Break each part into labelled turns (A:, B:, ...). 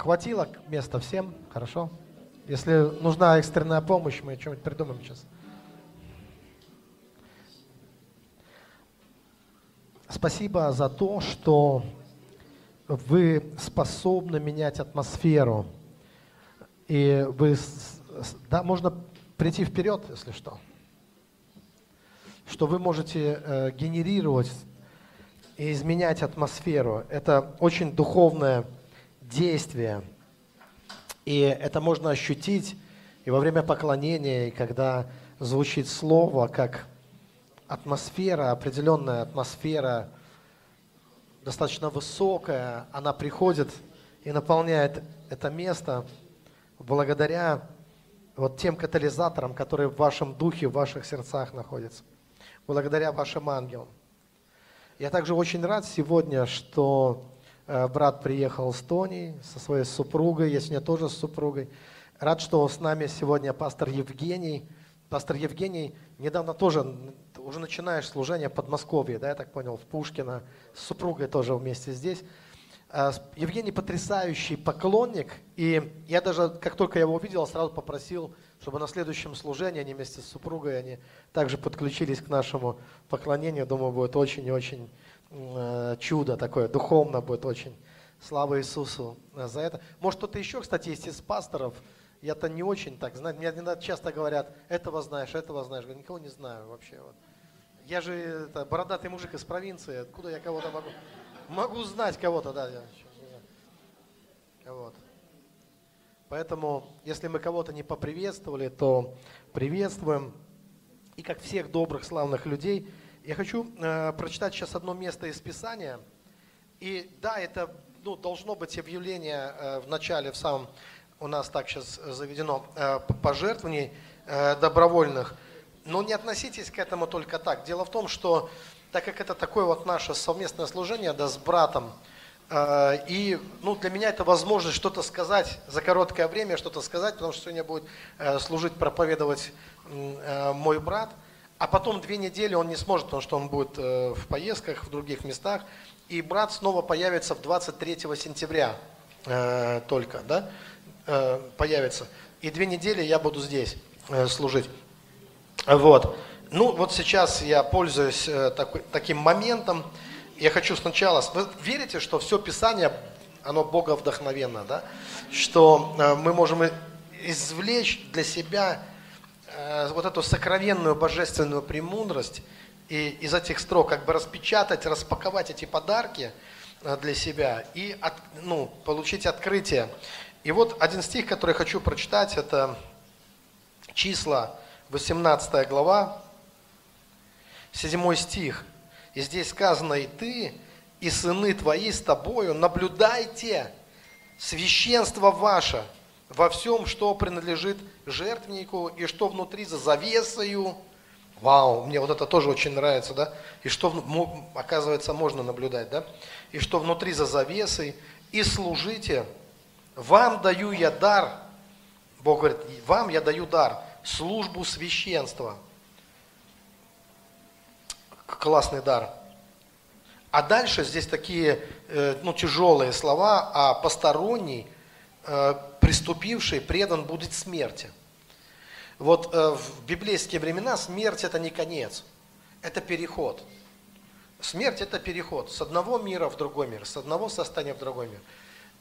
A: хватило места всем? Хорошо. Если нужна экстренная помощь, мы что-нибудь придумаем сейчас. Спасибо за то, что вы способны менять атмосферу. И вы, да, можно прийти вперед, если что. Что вы можете э, генерировать и изменять атмосферу. Это очень духовное действие. И это можно ощутить и во время поклонения, и когда звучит слово, как атмосфера, определенная атмосфера, достаточно высокая, она приходит и наполняет это место благодаря вот тем катализаторам, которые в вашем духе, в ваших сердцах находятся, благодаря вашим ангелам. Я также очень рад сегодня, что брат приехал с Тони, со своей супругой, я сегодня тоже с супругой. Рад, что с нами сегодня пастор Евгений. Пастор Евгений недавно тоже уже начинаешь служение в Подмосковье, да, я так понял, в Пушкино, с супругой тоже вместе здесь. А, Евгений потрясающий поклонник, и я даже, как только я его увидел, сразу попросил, чтобы на следующем служении они вместе с супругой, они также подключились к нашему поклонению. Думаю, будет очень и очень э, чудо такое, духовно будет очень. Слава Иисусу за это. Может, кто-то еще, кстати, есть из пасторов, я-то не очень так знаю. Мне часто говорят, этого знаешь, этого знаешь. Я никого не знаю вообще. Вот. Я же это, бородатый мужик из провинции, откуда я кого-то могу... Могу знать кого-то, да. Я, вот. Поэтому, если мы кого-то не поприветствовали, то приветствуем. И как всех добрых, славных людей, я хочу э, прочитать сейчас одно место из Писания. И да, это ну, должно быть объявление э, в начале, в самом, у нас так сейчас заведено, э, пожертвований э, добровольных – но не относитесь к этому только так. Дело в том, что так как это такое вот наше совместное служение да, с братом, э, и ну, для меня это возможность что-то сказать за короткое время, что-то сказать, потому что сегодня будет э, служить, проповедовать э, мой брат, а потом две недели он не сможет, потому что он будет э, в поездках в других местах, и брат снова появится в 23 сентября э, только, да, э, появится. И две недели я буду здесь э, служить. Вот. Ну, вот сейчас я пользуюсь э, такой, таким моментом. Я хочу сначала... Вы верите, что все Писание, оно Бога вдохновенно, да? Что э, мы можем извлечь для себя вот эту сокровенную божественную премудрость и из этих строк как бы распечатать, распаковать эти подарки для себя и от, ну, получить открытие. И вот один стих, который хочу прочитать, это числа 18 глава, 7 стих. И здесь сказано, и ты, и сыны твои с тобою, наблюдайте священство ваше во всем, что принадлежит жертвеннику, и что внутри за завесою. Вау, мне вот это тоже очень нравится, да? И что, оказывается, можно наблюдать, да? И что внутри за завесой, и служите. Вам даю я дар. Бог говорит, вам я даю дар службу священства. Классный дар. А дальше здесь такие э, ну, тяжелые слова, а посторонний, приступивший, предан будет смерти. Вот э, в библейские времена смерть это не конец, это переход. Смерть это переход с одного мира в другой мир, с одного состояния в другой мир.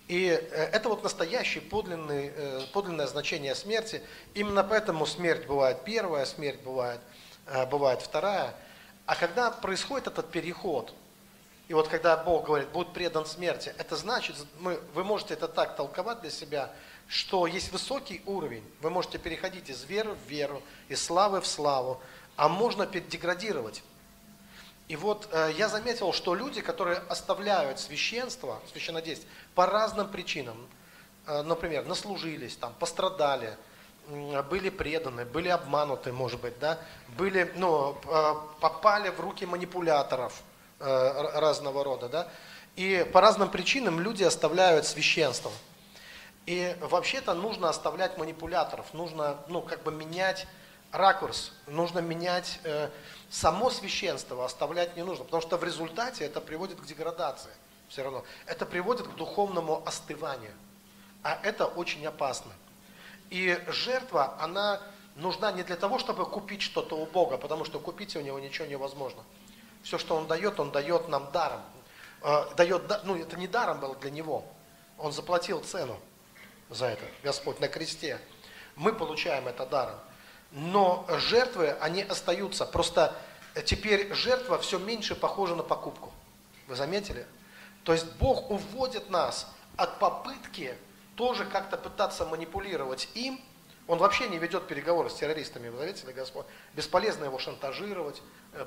A: И э, это вот настоящее э, подлинное значение смерти. Именно поэтому смерть бывает первая, смерть бывает, э, бывает вторая. А когда происходит этот переход, и вот когда Бог говорит, будет предан смерти, это значит, мы, вы можете это так толковать для себя, что есть высокий уровень, вы можете переходить из веры в веру, из славы в славу, а можно деградировать. И вот э, я заметил, что люди, которые оставляют священство, священнодействие, по разным причинам, э, например, наслужились, там, пострадали, э, были преданы, были обмануты, может быть, да, были, ну, э, попали в руки манипуляторов разного рода, да, и по разным причинам люди оставляют священство. И вообще-то нужно оставлять манипуляторов, нужно, ну, как бы менять ракурс, нужно менять э, само священство, оставлять не нужно, потому что в результате это приводит к деградации все равно. Это приводит к духовному остыванию. А это очень опасно. И жертва, она нужна не для того, чтобы купить что-то у Бога, потому что купить у Него ничего невозможно. Все, что Он дает, Он дает нам даром. Э, дает, ну это не даром было для Него. Он заплатил цену за это, Господь, на кресте. Мы получаем это даром. Но жертвы, они остаются. Просто теперь жертва все меньше похожа на покупку. Вы заметили? То есть Бог уводит нас от попытки тоже как-то пытаться манипулировать им. Он вообще не ведет переговоры с террористами, вы заметили, Господь? Бесполезно его шантажировать,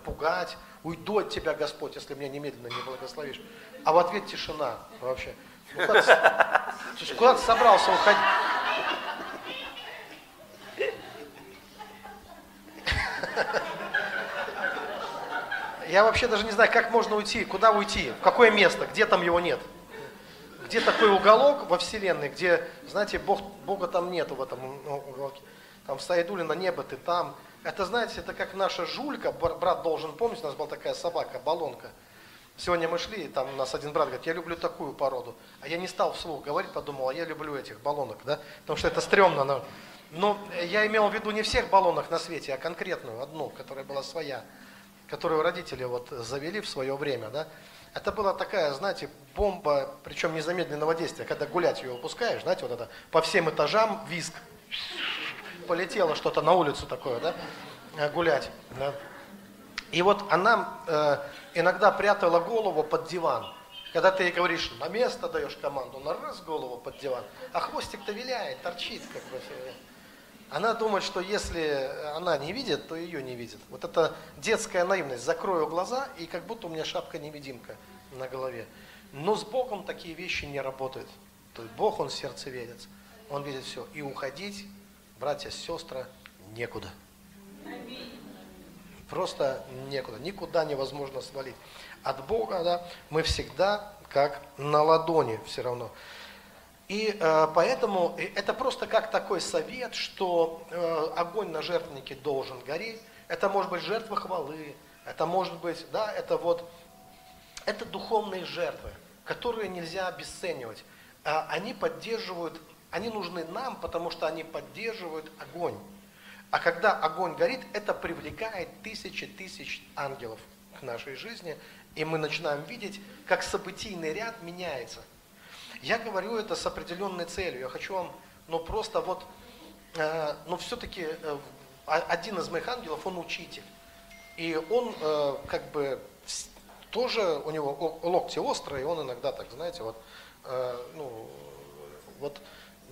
A: пугать. Уйду от тебя, Господь, если меня немедленно не благословишь. А в ответ тишина вообще. Ну, куда, ты, собрался уходить? Я вообще даже не знаю, как можно уйти, куда уйти, в какое место, где там его нет. Где такой уголок во Вселенной, где, знаете, Бог, Бога там нету в этом уголке. Там Саидули на небо, ты там. Это, знаете, это как наша жулька, брат должен помнить, у нас была такая собака, баллонка. Сегодня мы шли, и там у нас один брат говорит, я люблю такую породу. А я не стал вслух говорить, подумал, а я люблю этих баллонок, да? Потому что это стрёмно. Но, но я имел в виду не всех баллонок на свете, а конкретную, одну, которая была своя которую родители вот завели в свое время, да, это была такая, знаете, бомба, причем незамедленного действия, когда гулять ее выпускаешь, знаете, вот это по всем этажам визг, полетело что-то на улицу такое, да, э, гулять. Да. И вот она э, иногда прятала голову под диван. Когда ты ей говоришь, на место даешь команду, на раз голову под диван, а хвостик-то виляет, торчит как бы. Она думает, что если она не видит, то ее не видит. Вот это детская наивность. Закрою глаза, и как будто у меня шапка-невидимка на голове. Но с Богом такие вещи не работают. То есть Бог, Он сердцеведец. Он видит все. И уходить, братья, сестры, некуда. Просто некуда. Никуда невозможно свалить. От Бога да, мы всегда как на ладони все равно. И э, поэтому это просто как такой совет, что э, огонь на жертвеннике должен гореть. Это может быть жертва хвалы, это может быть, да, это вот, это духовные жертвы, которые нельзя обесценивать. А они поддерживают, они нужны нам, потому что они поддерживают огонь. А когда огонь горит, это привлекает тысячи тысяч ангелов к нашей жизни, и мы начинаем видеть, как событийный ряд меняется. Я говорю это с определенной целью. Я хочу вам, ну просто вот, э, ну все-таки э, один из моих ангелов, он учитель. И он э, как бы тоже, у него локти острые, он иногда так, знаете, вот, э, ну, вот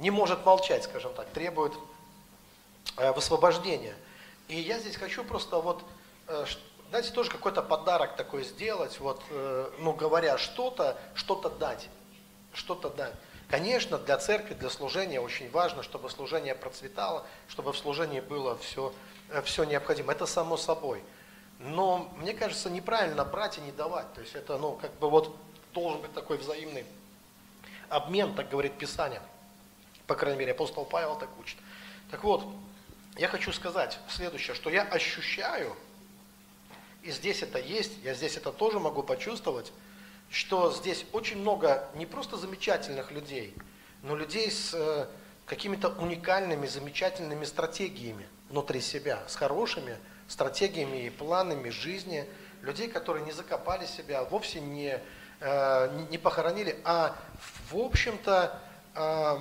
A: не может молчать, скажем так, требует э, высвобождения. И я здесь хочу просто вот, э, знаете, тоже какой-то подарок такой сделать, вот, э, ну, говоря что-то, что-то дать что-то дать. Конечно, для церкви, для служения очень важно, чтобы служение процветало, чтобы в служении было все, все необходимое. Это само собой. Но мне кажется, неправильно брать и не давать. То есть это, ну, как бы вот должен быть такой взаимный обмен, так говорит Писание. По крайней мере, апостол Павел так учит. Так вот, я хочу сказать следующее, что я ощущаю, и здесь это есть, я здесь это тоже могу почувствовать, что здесь очень много не просто замечательных людей, но людей с э, какими-то уникальными, замечательными стратегиями внутри себя, с хорошими стратегиями и планами жизни, людей, которые не закопали себя, вовсе не, э, не похоронили, а в общем-то э,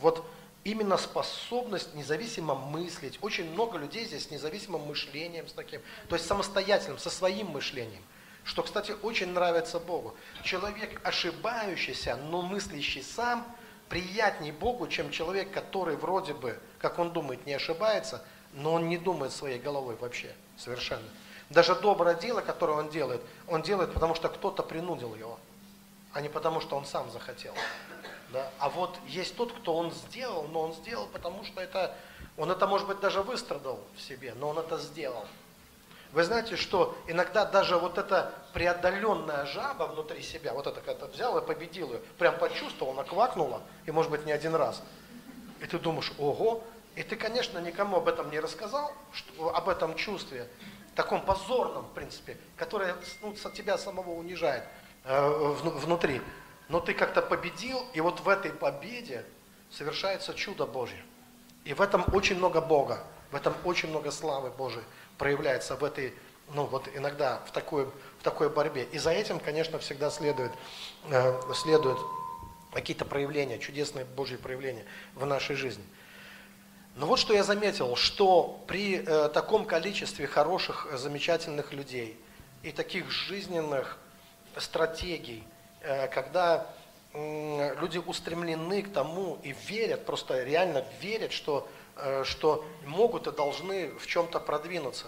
A: вот именно способность независимо мыслить. Очень много людей здесь с независимым мышлением, с таким, то есть самостоятельным, со своим мышлением что, кстати, очень нравится Богу. Человек, ошибающийся, но мыслящий сам, приятнее Богу, чем человек, который вроде бы, как он думает, не ошибается, но он не думает своей головой вообще, совершенно. Даже доброе дело, которое он делает, он делает, потому что кто-то принудил его, а не потому, что он сам захотел. Да? А вот есть тот, кто он сделал, но он сделал, потому что это, он это, может быть, даже выстрадал в себе, но он это сделал. Вы знаете, что иногда даже вот эта преодоленная жаба внутри себя, вот это когда взял и победил ее, прям почувствовал, она квакнула, и может быть не один раз. И ты думаешь, ого, и ты, конечно, никому об этом не рассказал, что, об этом чувстве, таком позорном, в принципе, которое ну, тебя самого унижает э, внутри. Но ты как-то победил, и вот в этой победе совершается чудо Божье. И в этом очень много Бога, в этом очень много славы Божией проявляется в этой, ну вот иногда в такой, в такой борьбе. И за этим, конечно, всегда следует, э, следует какие-то проявления, чудесные Божьи проявления в нашей жизни. Но вот что я заметил, что при э, таком количестве хороших, э, замечательных людей и таких жизненных стратегий, когда э, люди устремлены к тому и верят, просто реально верят, что, э, что могут и должны в чем-то продвинуться.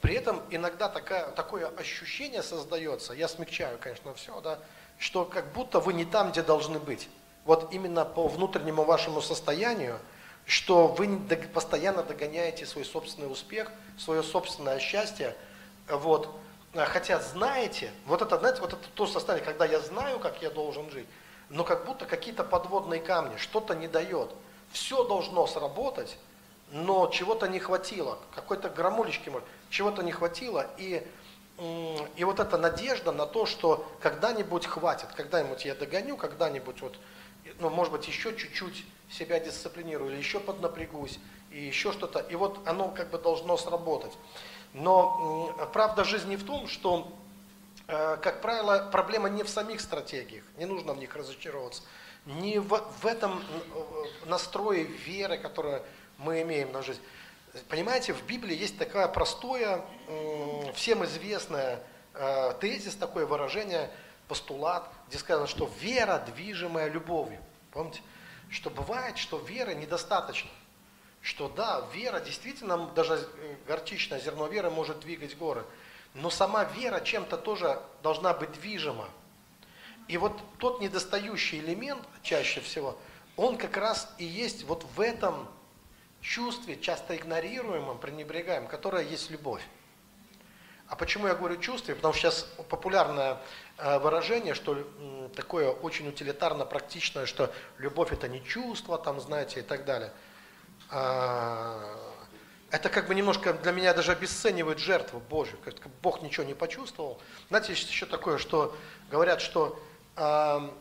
A: При этом иногда такая, такое ощущение создается, я смягчаю, конечно, все, да, что как будто вы не там, где должны быть. Вот именно по внутреннему вашему состоянию – что вы постоянно догоняете свой собственный успех, свое собственное счастье, вот, хотя знаете, вот это, знаете, вот это то состояние, когда я знаю, как я должен жить, но как будто какие-то подводные камни, что-то не дает. Все должно сработать, но чего-то не хватило, какой-то громулечки, чего-то не хватило, и, и вот эта надежда на то, что когда-нибудь хватит, когда-нибудь я догоню, когда-нибудь вот, ну, может быть, еще чуть-чуть себя дисциплинирую, или еще поднапрягусь, и еще что-то, и вот оно как бы должно сработать. Но правда жизни в том, что, э, как правило, проблема не в самих стратегиях, не нужно в них разочаровываться, не в, в этом э, настрое веры, которую мы имеем на жизнь. Понимаете, в Библии есть такое простое, всем известное э, тезис, такое выражение, постулат, где сказано, что вера, движимая любовью. Помните? что бывает, что веры недостаточно. Что да, вера действительно, даже э, горчичное зерно веры может двигать горы. Но сама вера чем-то тоже должна быть движима. И вот тот недостающий элемент, чаще всего, он как раз и есть вот в этом чувстве, часто игнорируемом, пренебрегаемом, которое есть любовь. А почему я говорю чувстве? Потому что сейчас популярное э, выражение, что такое очень утилитарно практичное, что любовь это не чувство, там, знаете, и так далее. А, это как бы немножко для меня даже обесценивает жертву Божью. Как Бог ничего не почувствовал. Знаете, есть еще такое, что говорят, что а,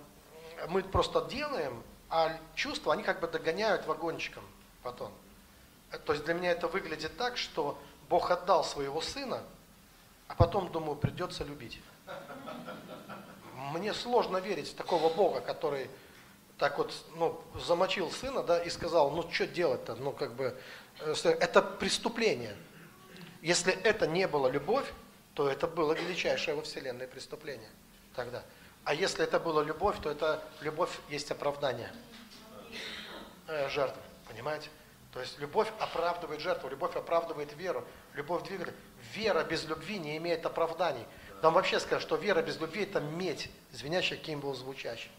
A: мы просто делаем, а чувства, они как бы догоняют вагончиком потом. То есть для меня это выглядит так, что Бог отдал своего сына, а потом, думаю, придется любить. Мне сложно верить в такого Бога, который так вот, ну, замочил сына, да, и сказал, ну, что делать-то, ну, как бы, э, это преступление. Если это не было любовь, то это было величайшее во Вселенной преступление тогда. А если это была любовь, то это любовь есть оправдание э, жертвы, понимаете? То есть любовь оправдывает жертву, любовь оправдывает веру, любовь двигает. Вера без любви не имеет оправданий. Нам вообще скажут, что вера без любви это медь, звенящая кимвол звучащий. А, а, а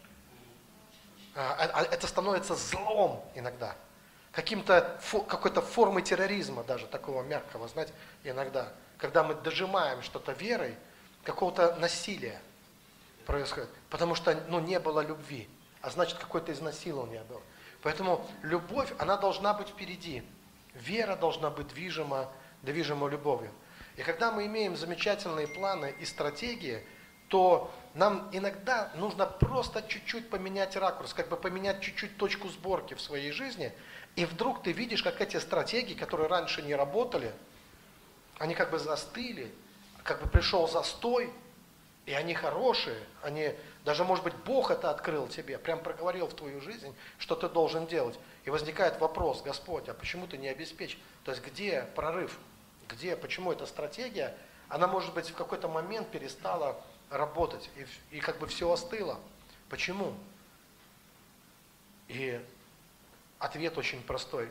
A: это становится злом иногда. Каким-то, какой-то формой терроризма даже, такого мягкого, знаете, иногда. Когда мы дожимаем что-то верой, какого-то насилия происходит. Потому что ну, не было любви. А значит, какое-то изнасилование было. Поэтому любовь, она должна быть впереди. Вера должна быть движима, движима любовью. И когда мы имеем замечательные планы и стратегии, то нам иногда нужно просто чуть-чуть поменять ракурс, как бы поменять чуть-чуть точку сборки в своей жизни, и вдруг ты видишь, как эти стратегии, которые раньше не работали, они как бы застыли, как бы пришел застой, и они хорошие, они, даже может быть Бог это открыл тебе, прям проговорил в твою жизнь, что ты должен делать. И возникает вопрос, Господь, а почему ты не обеспечил? То есть где прорыв? Где, почему эта стратегия, она может быть в какой-то момент перестала работать, и, и как бы все остыло. Почему? И ответ очень простой.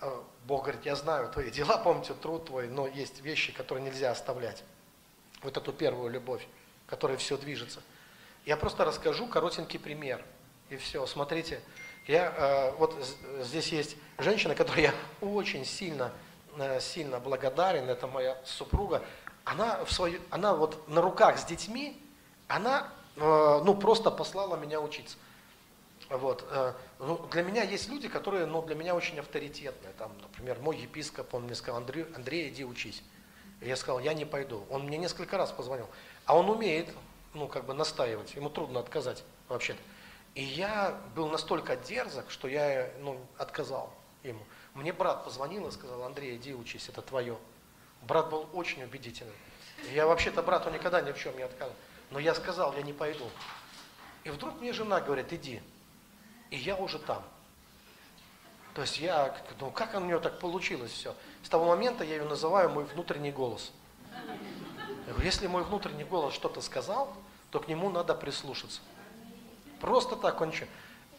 A: А, Бог говорит, я знаю твои дела, помните, труд твой, но есть вещи, которые нельзя оставлять. Вот эту первую любовь которой все движется. Я просто расскажу коротенький пример. И все. Смотрите, я, э, вот здесь есть женщина, которой я очень сильно, э, сильно благодарен, это моя супруга. Она, в свою, она вот на руках с детьми, она э, ну, просто послала меня учиться. Вот. Э, ну, для меня есть люди, которые ну, для меня очень авторитетные. Там, например, мой епископ, он мне сказал, Андрей, Андрей, иди учись. Я сказал, я не пойду. Он мне несколько раз позвонил. А он умеет, ну, как бы настаивать, ему трудно отказать вообще-то. И я был настолько дерзок, что я ну, отказал ему. Мне брат позвонил и сказал, Андрей, иди учись, это твое. Брат был очень убедительный. Я вообще-то брату никогда ни в чем не отказывал. Но я сказал, я не пойду. И вдруг мне жена говорит, иди. И я уже там. То есть я, ну как у нее так получилось все? С того момента я ее называю мой внутренний голос. Я говорю, если мой внутренний голос что-то сказал, то к нему надо прислушаться. Просто так он ничего.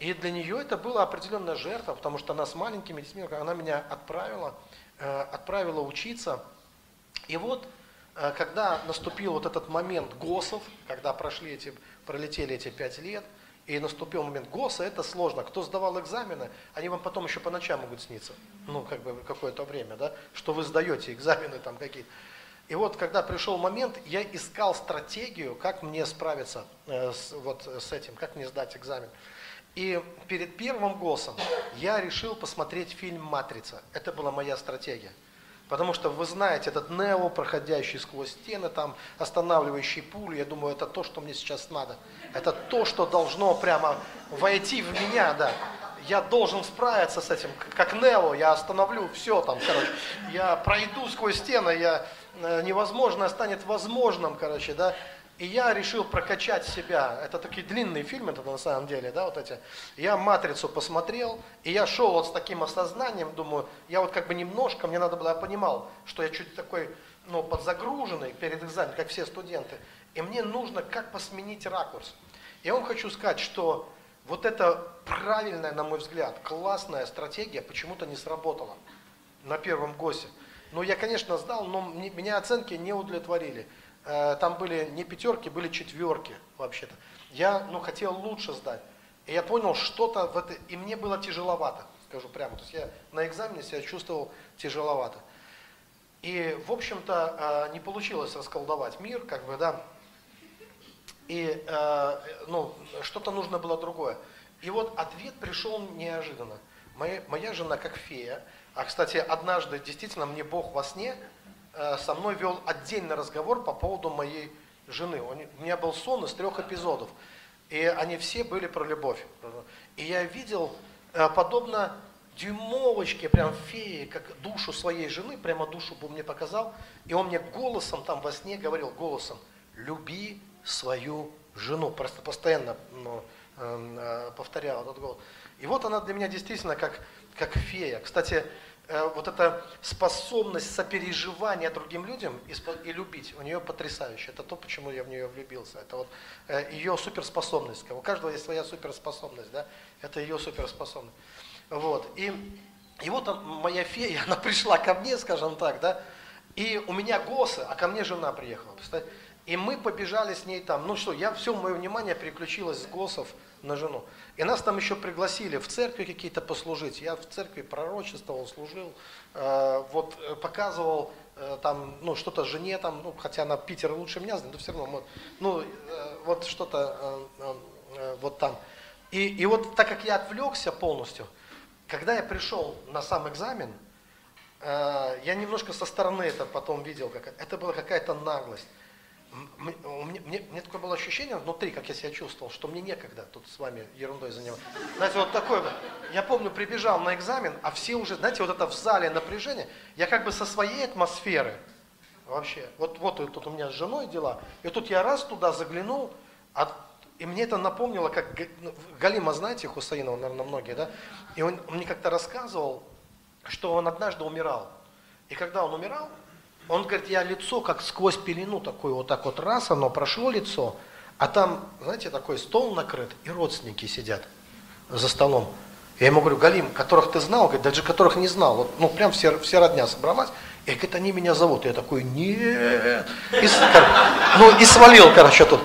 A: И для нее это была определенная жертва, потому что она с маленькими детьми, она меня отправила, э, отправила учиться. И вот, э, когда наступил вот этот момент ГОСов, когда прошли эти, пролетели эти пять лет, и наступил момент ГОСа, это сложно. Кто сдавал экзамены, они вам потом еще по ночам могут сниться. Ну, как бы какое-то время, да, что вы сдаете экзамены там какие-то. И вот, когда пришел момент, я искал стратегию, как мне справиться э, с, вот с этим, как мне сдать экзамен. И перед первым ГОСом я решил посмотреть фильм «Матрица». Это была моя стратегия. Потому что вы знаете, этот Нео, проходящий сквозь стены, там, останавливающий пулю, я думаю, это то, что мне сейчас надо. Это то, что должно прямо войти в меня, да. Я должен справиться с этим, как Нео, я остановлю все там, короче. Я пройду сквозь стены, я, э, невозможное станет возможным, короче, да. И я решил прокачать себя. Это такие длинные фильмы это на самом деле, да, вот эти. Я «Матрицу» посмотрел, и я шел вот с таким осознанием, думаю, я вот как бы немножко, мне надо было, я понимал, что я чуть такой, ну, подзагруженный перед экзаменом, как все студенты. И мне нужно как посменить ракурс. Я вам хочу сказать, что вот эта правильная, на мой взгляд, классная стратегия почему-то не сработала на первом ГОСе. Ну, я, конечно, сдал, но меня оценки не удовлетворили. Э, там были не пятерки, были четверки вообще-то. Я ну, хотел лучше сдать. И я понял, что-то в это, и мне было тяжеловато, скажу прямо. То есть я на экзамене себя чувствовал тяжеловато. И, в общем-то, э, не получилось расколдовать мир, как бы, да. И, э, ну, что-то нужно было другое. И вот ответ пришел неожиданно. Моя, моя жена как фея, а, кстати, однажды действительно мне Бог во сне со мной вел отдельный разговор по поводу моей жены. У меня был сон из трех эпизодов, и они все были про любовь. И я видел, э, подобно дюймовочке, прям феи, как душу своей жены, прямо душу бы мне показал, и он мне голосом там во сне говорил, голосом, люби свою жену. Просто постоянно ну, эм, э, повторял этот голос. И вот она для меня действительно как, как фея. Кстати, Э, вот эта способность сопереживания другим людям и, и любить, у нее потрясающая. Это то, почему я в нее влюбился. Это вот э, ее суперспособность. У каждого есть своя суперспособность, да? Это ее суперспособность. Вот. И, и вот моя фея, она пришла ко мне, скажем так, да, и у меня госы, а ко мне жена приехала. И мы побежали с ней там. Ну что, я все мое внимание переключилось с госов на жену. И нас там еще пригласили в церкви какие-то послужить. Я в церкви пророчествовал, служил, э, вот э, показывал э, там, ну, что-то жене там, ну, хотя она Питер лучше меня знает, но все равно, вот, ну, э, вот что-то э, э, вот там. И, и вот так как я отвлекся полностью, когда я пришел на сам экзамен, я немножко со стороны это потом видел, как это была какая-то наглость мне, мне, мне такое было ощущение внутри, как я себя чувствовал, что мне некогда тут с вами ерундой заниматься. Знаете, вот такое, я помню, прибежал на экзамен, а все уже, знаете, вот это в зале напряжение, я как бы со своей атмосферы, вообще, вот, вот тут у меня с женой дела, и тут я раз туда заглянул, а, и мне это напомнило, как ну, Галима, знаете, Хусаинова, наверное, многие, да, и он мне как-то рассказывал, что он однажды умирал, и когда он умирал, он говорит, я лицо как сквозь пелену такой вот так вот раз, оно прошло лицо, а там, знаете, такой стол накрыт, и родственники сидят за столом. Я ему говорю, Галим, которых ты знал, говорит, даже которых не знал, вот, ну прям все, все родня собралась, и говорит, они меня зовут. Я такой, нет. И, ну и свалил, короче, тут.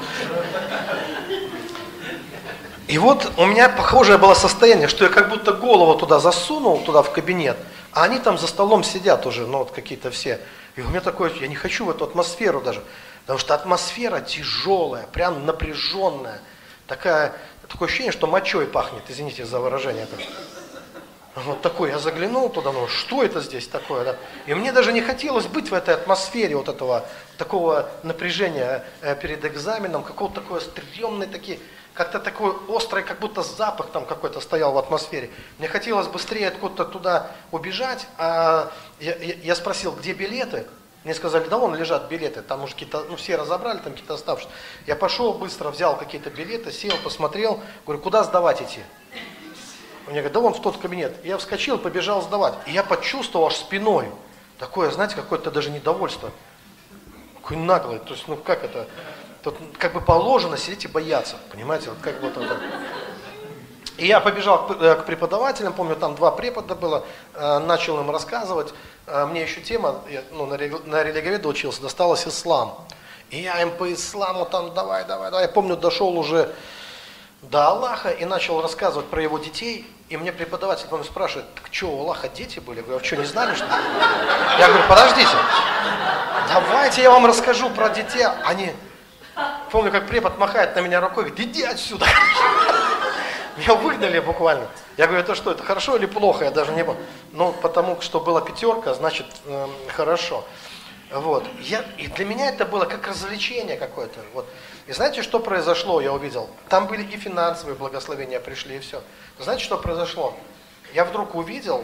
A: И вот у меня похожее было состояние, что я как будто голову туда засунул, туда в кабинет, а они там за столом сидят уже, ну вот какие-то все. И у меня такое, я не хочу в эту атмосферу даже, потому что атмосфера тяжелая, прям напряженная, такая, такое ощущение, что мочой пахнет, извините за выражение. Вот такой, я заглянул туда, ну что это здесь такое, да? И мне даже не хотелось быть в этой атмосфере вот этого, такого напряжения э, перед экзаменом, какого-то такое стрёмное такие, как-то такой острый, как будто запах там какой-то стоял в атмосфере. Мне хотелось быстрее откуда-то туда убежать, а я, я, я спросил, где билеты? Мне сказали, да вон лежат билеты, там уже какие-то, ну все разобрали, там какие-то оставшиеся. Я пошел быстро, взял какие-то билеты, сел, посмотрел, говорю, куда сдавать идти? Мне говорят, да вон в тот кабинет. Я вскочил, побежал сдавать. И я почувствовал аж спиной такое, знаете, какое-то даже недовольство. Какой наглый. То есть, ну как это? Тут как бы положено сидеть и бояться. Понимаете? Вот как вот это. И я побежал к э, преподавателям, помню, там два препода было, э, начал им рассказывать. Э, мне еще тема, я, ну, на, религоведа учился, досталась ислам. И я им по исламу там давай, давай, давай. Я помню, дошел уже до Аллаха и начал рассказывать про его детей. И мне преподаватель помню, спрашивает, так что, у Аллаха дети были? Я говорю, а что, не знали, что? Я говорю, подождите, давайте я вам расскажу про детей. Они, помню, как препод махает на меня рукой, говорит, иди отсюда. Меня выгнали буквально. Я говорю, это что, это хорошо или плохо? Я даже не был. Ну, потому что была пятерка, значит, э, хорошо. Вот. Я, и для меня это было как развлечение какое-то. Вот. И знаете, что произошло, я увидел? Там были и финансовые благословения пришли, и все. Знаете, что произошло? Я вдруг увидел,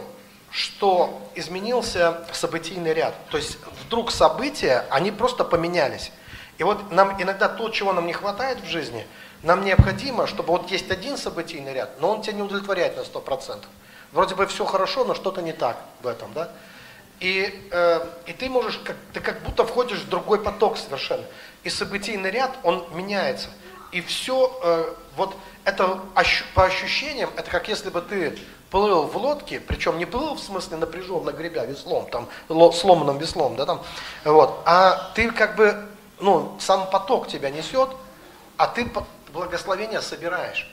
A: что изменился событийный ряд. То есть вдруг события, они просто поменялись. И вот нам иногда то, чего нам не хватает в жизни, нам необходимо, чтобы вот есть один событийный ряд, но он тебя не удовлетворяет на 100%. Вроде бы все хорошо, но что-то не так в этом, да? И, э, и ты можешь, как, ты как будто входишь в другой поток совершенно. И событийный ряд, он меняется. И все, э, вот это ощу, по ощущениям, это как если бы ты плыл в лодке, причем не плыл в смысле напряженно гребя веслом, там, сломанным веслом, да, там, вот, а ты как бы, ну, сам поток тебя несет, а ты благословение собираешь.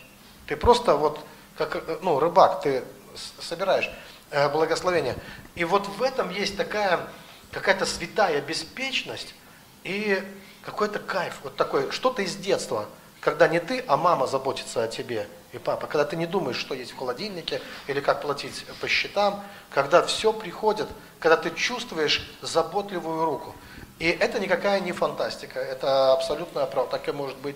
A: Ты просто вот, как, ну, рыбак, ты собираешь. Э, благословения. И вот в этом есть такая какая-то святая беспечность и какой-то кайф, вот такой, что-то из детства, когда не ты, а мама заботится о тебе и папа, когда ты не думаешь, что есть в холодильнике или как платить по счетам, когда все приходит, когда ты чувствуешь заботливую руку. И это никакая не фантастика, это абсолютная правда, так и может быть.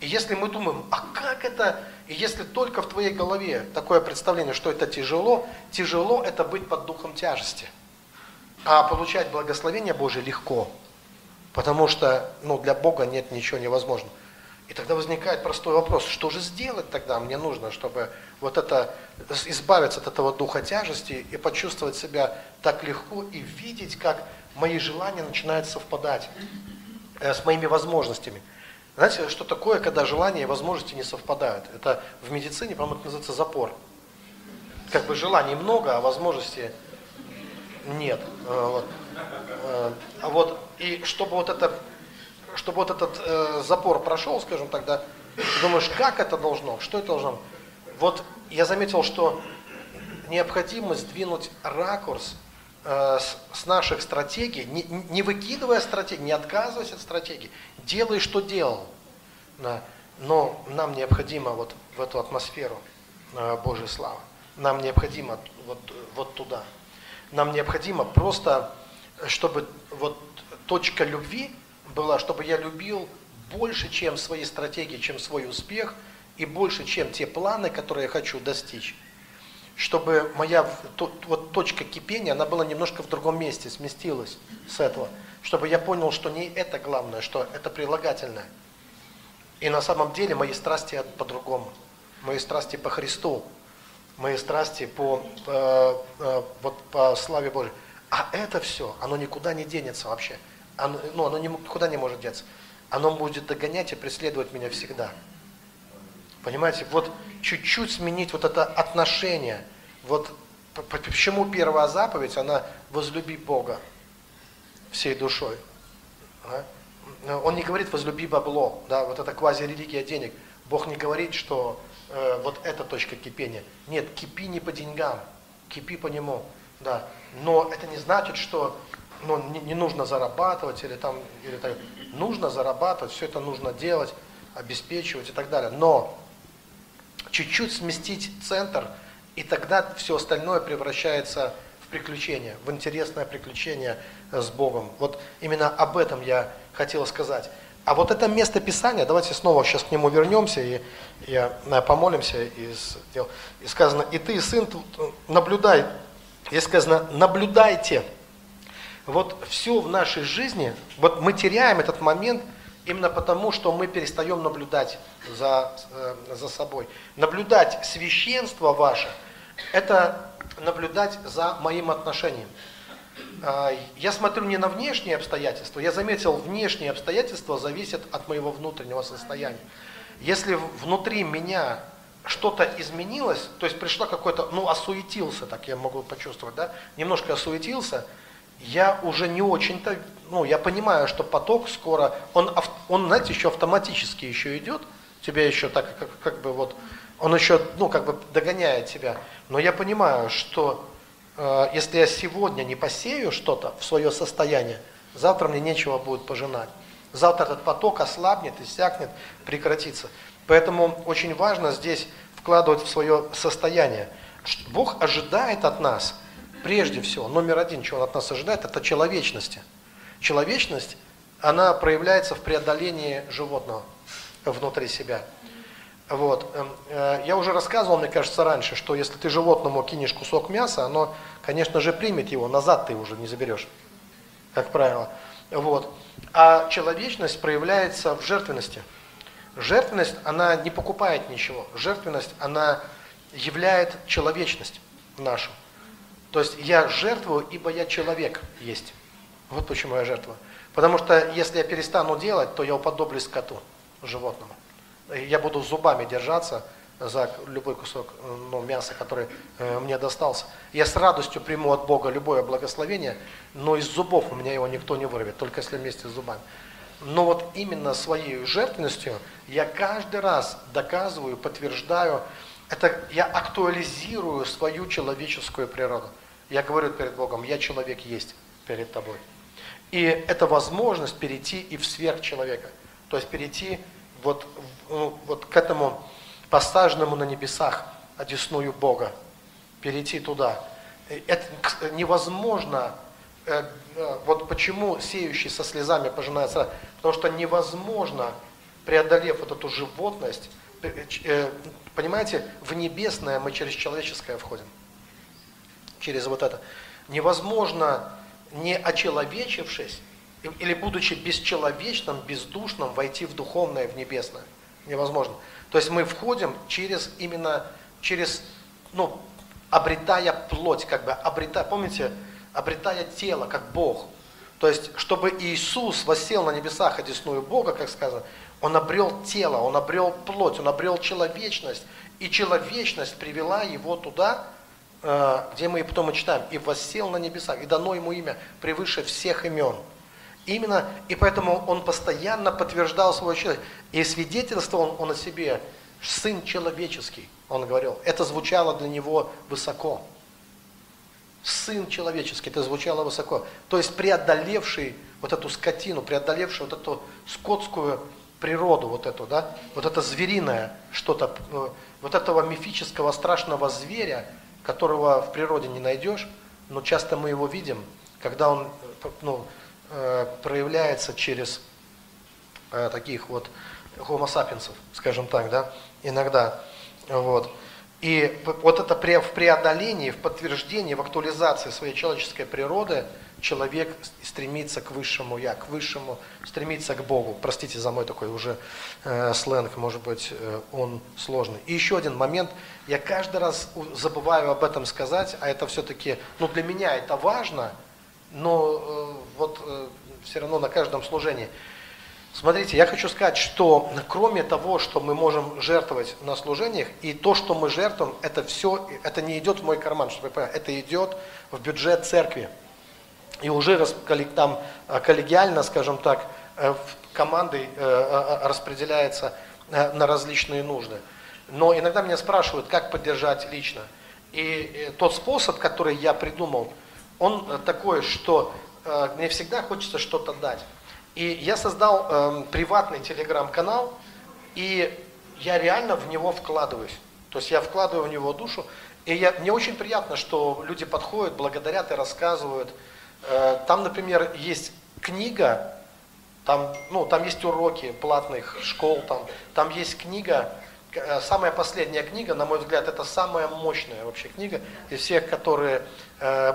A: И если мы думаем, а как это, и если только в твоей голове такое представление, что это тяжело, тяжело это быть под духом тяжести. А получать благословение Божие легко, потому что ну, для Бога нет ничего невозможного. И тогда возникает простой вопрос, что же сделать тогда мне нужно, чтобы вот это, избавиться от этого духа тяжести и почувствовать себя так легко и видеть, как мои желания начинают совпадать э, с моими возможностями. Знаете, что такое, когда желания и возможности не совпадают? Это в медицине, по-моему, это называется запор. Как бы желаний много, а возможностей нет. Э. Э, а вот, и чтобы вот это, чтобы вот этот э, запор прошел, скажем так, да, ты думаешь, как это должно, что это должно? Вот я заметил, что необходимо сдвинуть ракурс с, с наших стратегий, не, не выкидывая стратегии, не отказываясь от стратегии, делай, что делал. Но нам необходимо вот в эту атмосферу э, Божьей славы. Нам необходимо вот, вот туда. Нам необходимо просто, чтобы вот точка любви была, чтобы я любил больше, чем свои стратегии, чем свой успех, и больше, чем те планы, которые я хочу достичь. Чтобы моя вот точка кипения, она была немножко в другом месте, сместилась с этого чтобы я понял, что не это главное, что это прилагательное. И на самом деле мои страсти по-другому. Мои страсти по Христу, мои страсти по, по, э, вот, по славе Божьей. А это все, оно никуда не денется вообще. Оно, ну, оно никуда не может деться. Оно будет догонять и преследовать меня всегда. Понимаете, вот чуть-чуть сменить вот это отношение. Вот почему первая заповедь, она возлюби Бога всей душой. Он не говорит возлюби бабло, да, вот это квази-религия денег. Бог не говорит, что э, вот эта точка кипения. Нет, кипи не по деньгам, кипи по нему, да. Но это не значит, что ну, не, не нужно зарабатывать или там, или так. Нужно зарабатывать, все это нужно делать, обеспечивать и так далее. Но чуть-чуть сместить центр И тогда все остальное превращается в приключение, в интересное приключение с Богом. Вот именно об этом я хотел сказать. А вот это место Писания, давайте снова сейчас к нему вернемся и, и э, помолимся. И, и сказано, и ты, сын, наблюдай. И сказано, наблюдайте. Вот все в нашей жизни, вот мы теряем этот момент именно потому, что мы перестаем наблюдать за, э, за собой. Наблюдать священство ваше, это наблюдать за моим отношением. А, я смотрю не на внешние обстоятельства, я заметил, внешние обстоятельства зависят от моего внутреннего состояния. Если внутри меня что-то изменилось, то есть пришло какой-то, ну, осуетился, так я могу почувствовать, да, немножко осуетился, я уже не очень-то, ну, я понимаю, что поток скоро, он, он знаете, еще автоматически еще идет, тебя еще так, как, как бы вот, он еще, ну, как бы догоняет тебя, но я понимаю, что Э, если я сегодня не посею что-то в свое состояние, завтра мне нечего будет пожинать. Завтра этот поток ослабнет, иссякнет, прекратится. Поэтому очень важно здесь вкладывать в свое состояние. Бог ожидает от нас, прежде всего, номер один, чего Он от нас ожидает, это человечности. Человечность, она проявляется в преодолении животного внутри себя. Вот. Эм, э, я уже рассказывал, мне кажется, раньше, что если ты животному кинешь кусок мяса, оно, конечно же, примет его, назад ты уже не заберешь, как правило. Вот. А человечность проявляется в жертвенности. Жертвенность, она не покупает ничего. Жертвенность, она являет человечность нашу. То есть я жертвую, ибо я человек есть. Вот почему я жертвую. Потому что если я перестану делать, то я уподоблюсь скоту, животному я буду зубами держаться за любой кусок ну, мяса, который э, мне достался. Я с радостью приму от Бога любое благословение, но из зубов у меня его никто не вырвет, только если вместе с зубами. Но вот именно своей жертвенностью я каждый раз доказываю, подтверждаю, это я актуализирую свою человеческую природу. Я говорю перед Богом, я человек есть перед тобой. И это возможность перейти и в сверхчеловека. То есть перейти вот, ну, вот к этому посаженному на небесах, одесную Бога, перейти туда. Это невозможно, э, э, вот почему сеющий со слезами пожинает сразу, потому что невозможно, преодолев вот эту животность, э, понимаете, в небесное мы через человеческое входим, через вот это. Невозможно, не очеловечившись, или будучи бесчеловечным, бездушным, войти в духовное, в небесное. Невозможно. То есть мы входим через именно, через, ну, обретая плоть, как бы, обретая, помните, обретая тело, как Бог. То есть, чтобы Иисус воссел на небесах, одесную Бога, как сказано, Он обрел тело, Он обрел плоть, Он обрел человечность. И человечность привела Его туда, э, где мы и потом и читаем, и воссел на небесах, и дано Ему имя превыше всех имен. Именно, и поэтому он постоянно подтверждал свой человек. И свидетельствовал он о себе, сын человеческий, он говорил. Это звучало для него высоко. Сын человеческий, это звучало высоко. То есть преодолевший вот эту скотину, преодолевший вот эту скотскую природу, вот эту, да, вот это звериное что-то, э, вот этого мифического страшного зверя, которого в природе не найдешь, но часто мы его видим, когда он, э, ну, проявляется через э, таких вот homo sapiens, скажем так, да, иногда. Вот. И вот это в преодолении, в подтверждении, в актуализации своей человеческой природы человек стремится к высшему я, к высшему, стремится к Богу. Простите за мой такой уже э, сленг, может быть, э, он сложный. И еще один момент, я каждый раз забываю об этом сказать, а это все-таки, ну для меня это важно – но э, вот э, все равно на каждом служении. Смотрите, я хочу сказать, что кроме того, что мы можем жертвовать на служениях, и то, что мы жертвуем, это все, это не идет в мой карман, чтобы вы это идет в бюджет церкви. И уже там э, коллегиально, скажем так, командой распределяется на различные нужды. Но иногда меня спрашивают, как поддержать лично. И тот способ, который я придумал, он э, такой, что э, мне всегда хочется что-то дать. И я создал э, приватный телеграм-канал, и я реально в него вкладываюсь. То есть я вкладываю в него душу, И я, мне очень приятно, что люди подходят, благодарят и рассказывают. Э, там, например, есть книга, там, ну, там есть уроки платных школ, там, там есть книга, самая последняя книга, на мой взгляд, это самая мощная вообще книга из всех, которые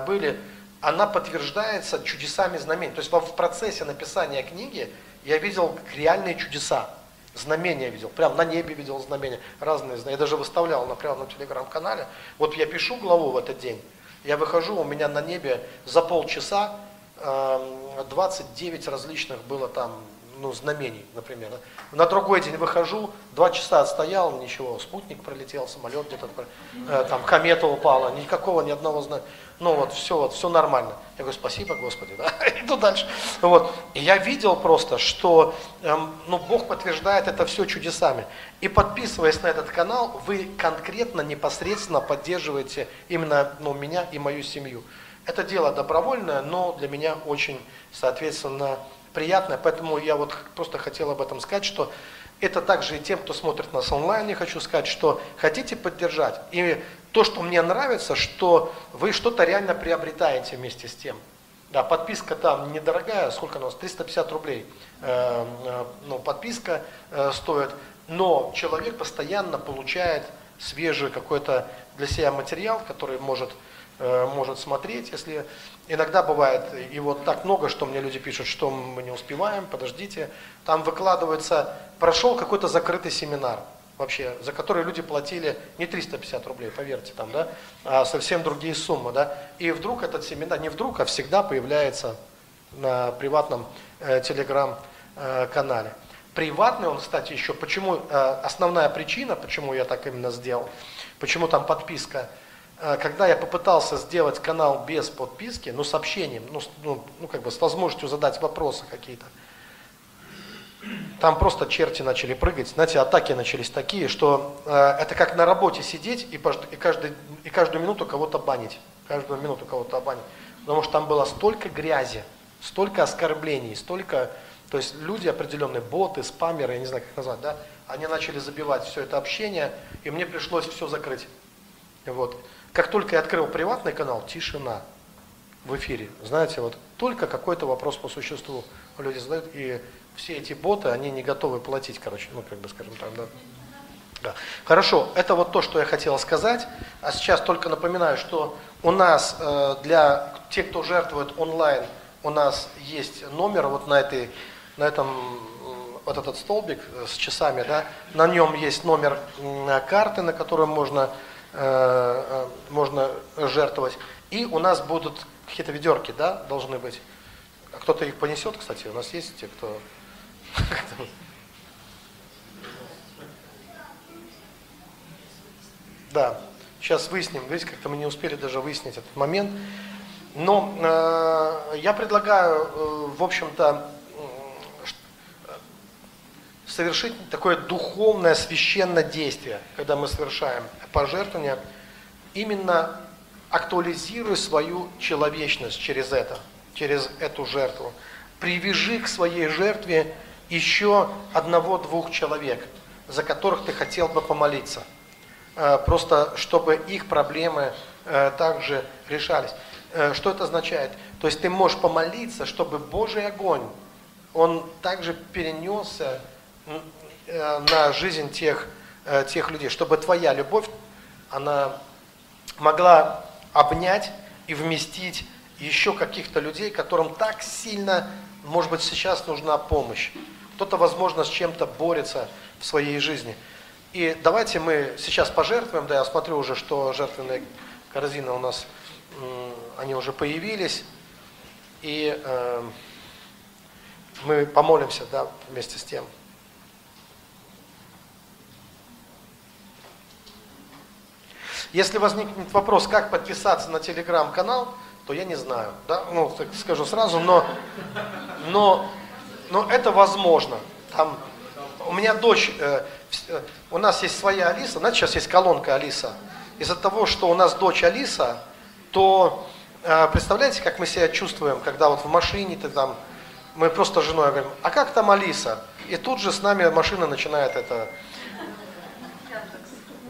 A: были. Она подтверждается чудесами знамений. То есть в процессе написания книги я видел реальные чудеса. Знамения видел, прям на небе видел знамения, разные знамения. Я даже выставлял на, прямо на телеграм-канале. Вот я пишу главу в этот день, я выхожу, у меня на небе за полчаса 29 эм, различных было там ну, знамений, например. На другой день выхожу, два часа отстоял, ничего, спутник пролетел, самолет где-то, э, там комета упала, никакого, ни одного знамения. Ну вот, все, вот, все нормально. Я говорю, спасибо, Господи, да, иду дальше. Вот. И я видел просто, что эм, ну, Бог подтверждает это все чудесами. И подписываясь на этот канал, вы конкретно, непосредственно поддерживаете именно ну, меня и мою семью. Это дело добровольное, но для меня очень, соответственно, приятное. Поэтому я вот просто хотел об этом сказать, что это также и тем, кто смотрит нас онлайн, я хочу сказать, что хотите поддержать. И то, что мне нравится, что вы что-то реально приобретаете вместе с тем. Да, подписка там недорогая, сколько у нас? 350 рублей. Э, э, ну, подписка э, стоит, но человек постоянно получает свежий какой-то для себя материал, который может может смотреть, если иногда бывает, и вот так много, что мне люди пишут, что мы не успеваем, подождите, там выкладывается, прошел какой-то закрытый семинар, вообще, за который люди платили не 350 рублей, поверьте, там, да, а совсем другие суммы, да, и вдруг этот семинар, не вдруг, а всегда появляется на приватном э, телеграм-канале. Э, Приватный он, кстати, еще, почему, э, основная причина, почему я так именно сделал, почему там подписка – когда я попытался сделать канал без подписки, но с общением, ну, ну, ну как бы с возможностью задать вопросы какие-то, там просто черти начали прыгать, знаете, атаки начались такие, что э, это как на работе сидеть и, и, каждый, и каждую минуту кого-то банить, каждую минуту кого-то банить, потому что там было столько грязи, столько оскорблений, столько, то есть люди определенные, боты, спамеры, я не знаю, как назвать, да, они начали забивать все это общение, и мне пришлось все закрыть. Вот. Как только я открыл приватный канал, тишина в эфире. Знаете, вот только какой-то вопрос по существу люди задают, и все эти боты, они не готовы платить, короче, ну, как бы, скажем так, да. Да. Хорошо, это вот то, что я хотел сказать. А сейчас только напоминаю, что у нас э, для тех, кто жертвует онлайн, у нас есть номер вот на этой, на этом вот этот столбик э, с часами, да, на нем есть номер карты, на которую можно Э, э, можно жертвовать. И у нас будут какие-то ведерки, да, должны быть. А кто-то их понесет, кстати, у нас есть те, кто... Да, сейчас выясним, видите, как-то мы не успели даже выяснить этот момент. Но э, я предлагаю, э, в общем-то, совершить такое духовное, священное действие, когда мы совершаем пожертвование, именно актуализируя свою человечность через это, через эту жертву. Привяжи к своей жертве еще одного-двух человек, за которых ты хотел бы помолиться. Э, просто чтобы их проблемы э, также решались. Э, что это означает? То есть ты можешь помолиться, чтобы Божий огонь, он также перенесся на жизнь тех, э, тех людей, чтобы твоя любовь, она могла обнять и вместить еще каких-то людей, которым так сильно, может быть, сейчас нужна помощь. Кто-то, возможно, с чем-то борется в своей жизни. И давайте мы сейчас пожертвуем, да, я смотрю уже, что жертвенные корзины у нас, они уже появились, и э, мы помолимся, да, вместе с тем. Если возникнет вопрос, как подписаться на телеграм-канал, то я не знаю, да, ну, так скажу сразу, но, но, но это возможно. Там, у меня дочь, э, э, у нас есть своя Алиса, знаете, сейчас есть колонка Алиса. Из-за того, что у нас дочь Алиса, то э, представляете, как мы себя чувствуем, когда вот в машине ты там, мы просто с женой говорим, а как там Алиса? И тут же с нами машина начинает это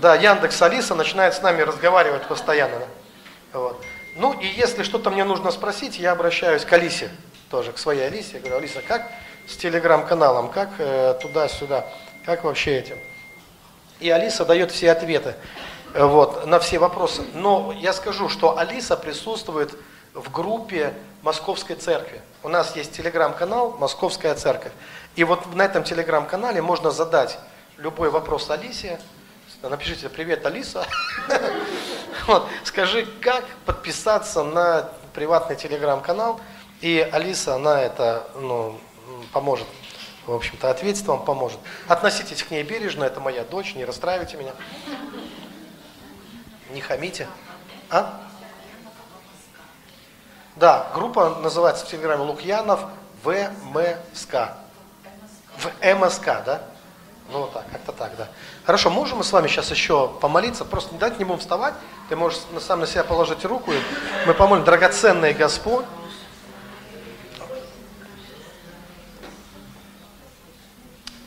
A: Да, Яндекс Алиса начинает с нами разговаривать постоянно. Вот. Ну и если что-то мне нужно спросить, я обращаюсь к Алисе, тоже к своей Алисе. Я говорю, Алиса, как с телеграм-каналом, как э, туда-сюда, как вообще этим? И Алиса дает все ответы э, вот, на все вопросы. Но я скажу, что Алиса присутствует в группе Московской церкви. У нас есть телеграм-канал Московская церковь. И вот на этом телеграм-канале можно задать любой вопрос Алисе. Напишите «Привет, Алиса». Скажи, как подписаться на приватный телеграм-канал. И Алиса, она это ну, поможет в общем-то, ответить вам поможет. Относитесь к ней бережно, это моя дочь, не расстраивайте меня. Не хамите. А? Да, группа называется в Телеграме Лукьянов ВМСК. В МСК, да? Ну вот так, как-то так, да. Хорошо, можем мы с вами сейчас еще помолиться? Просто не дать не будем вставать. Ты можешь сам на себя положить руку. И мы помолим, драгоценный Господь.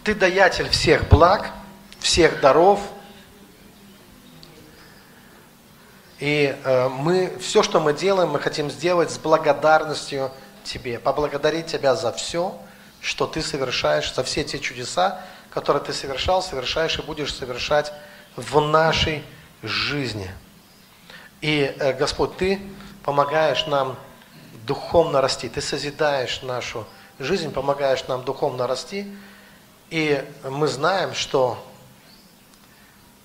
A: Ты даятель всех благ, всех даров. И э, мы, все, что мы делаем, мы хотим сделать с благодарностью Тебе. Поблагодарить Тебя за все, что Ты совершаешь, за все те чудеса, которые Ты совершал, совершаешь и будешь совершать в нашей жизни. И, э, Господь, Ты помогаешь нам духовно расти, Ты созидаешь нашу жизнь, помогаешь нам духовно расти, и мы знаем, что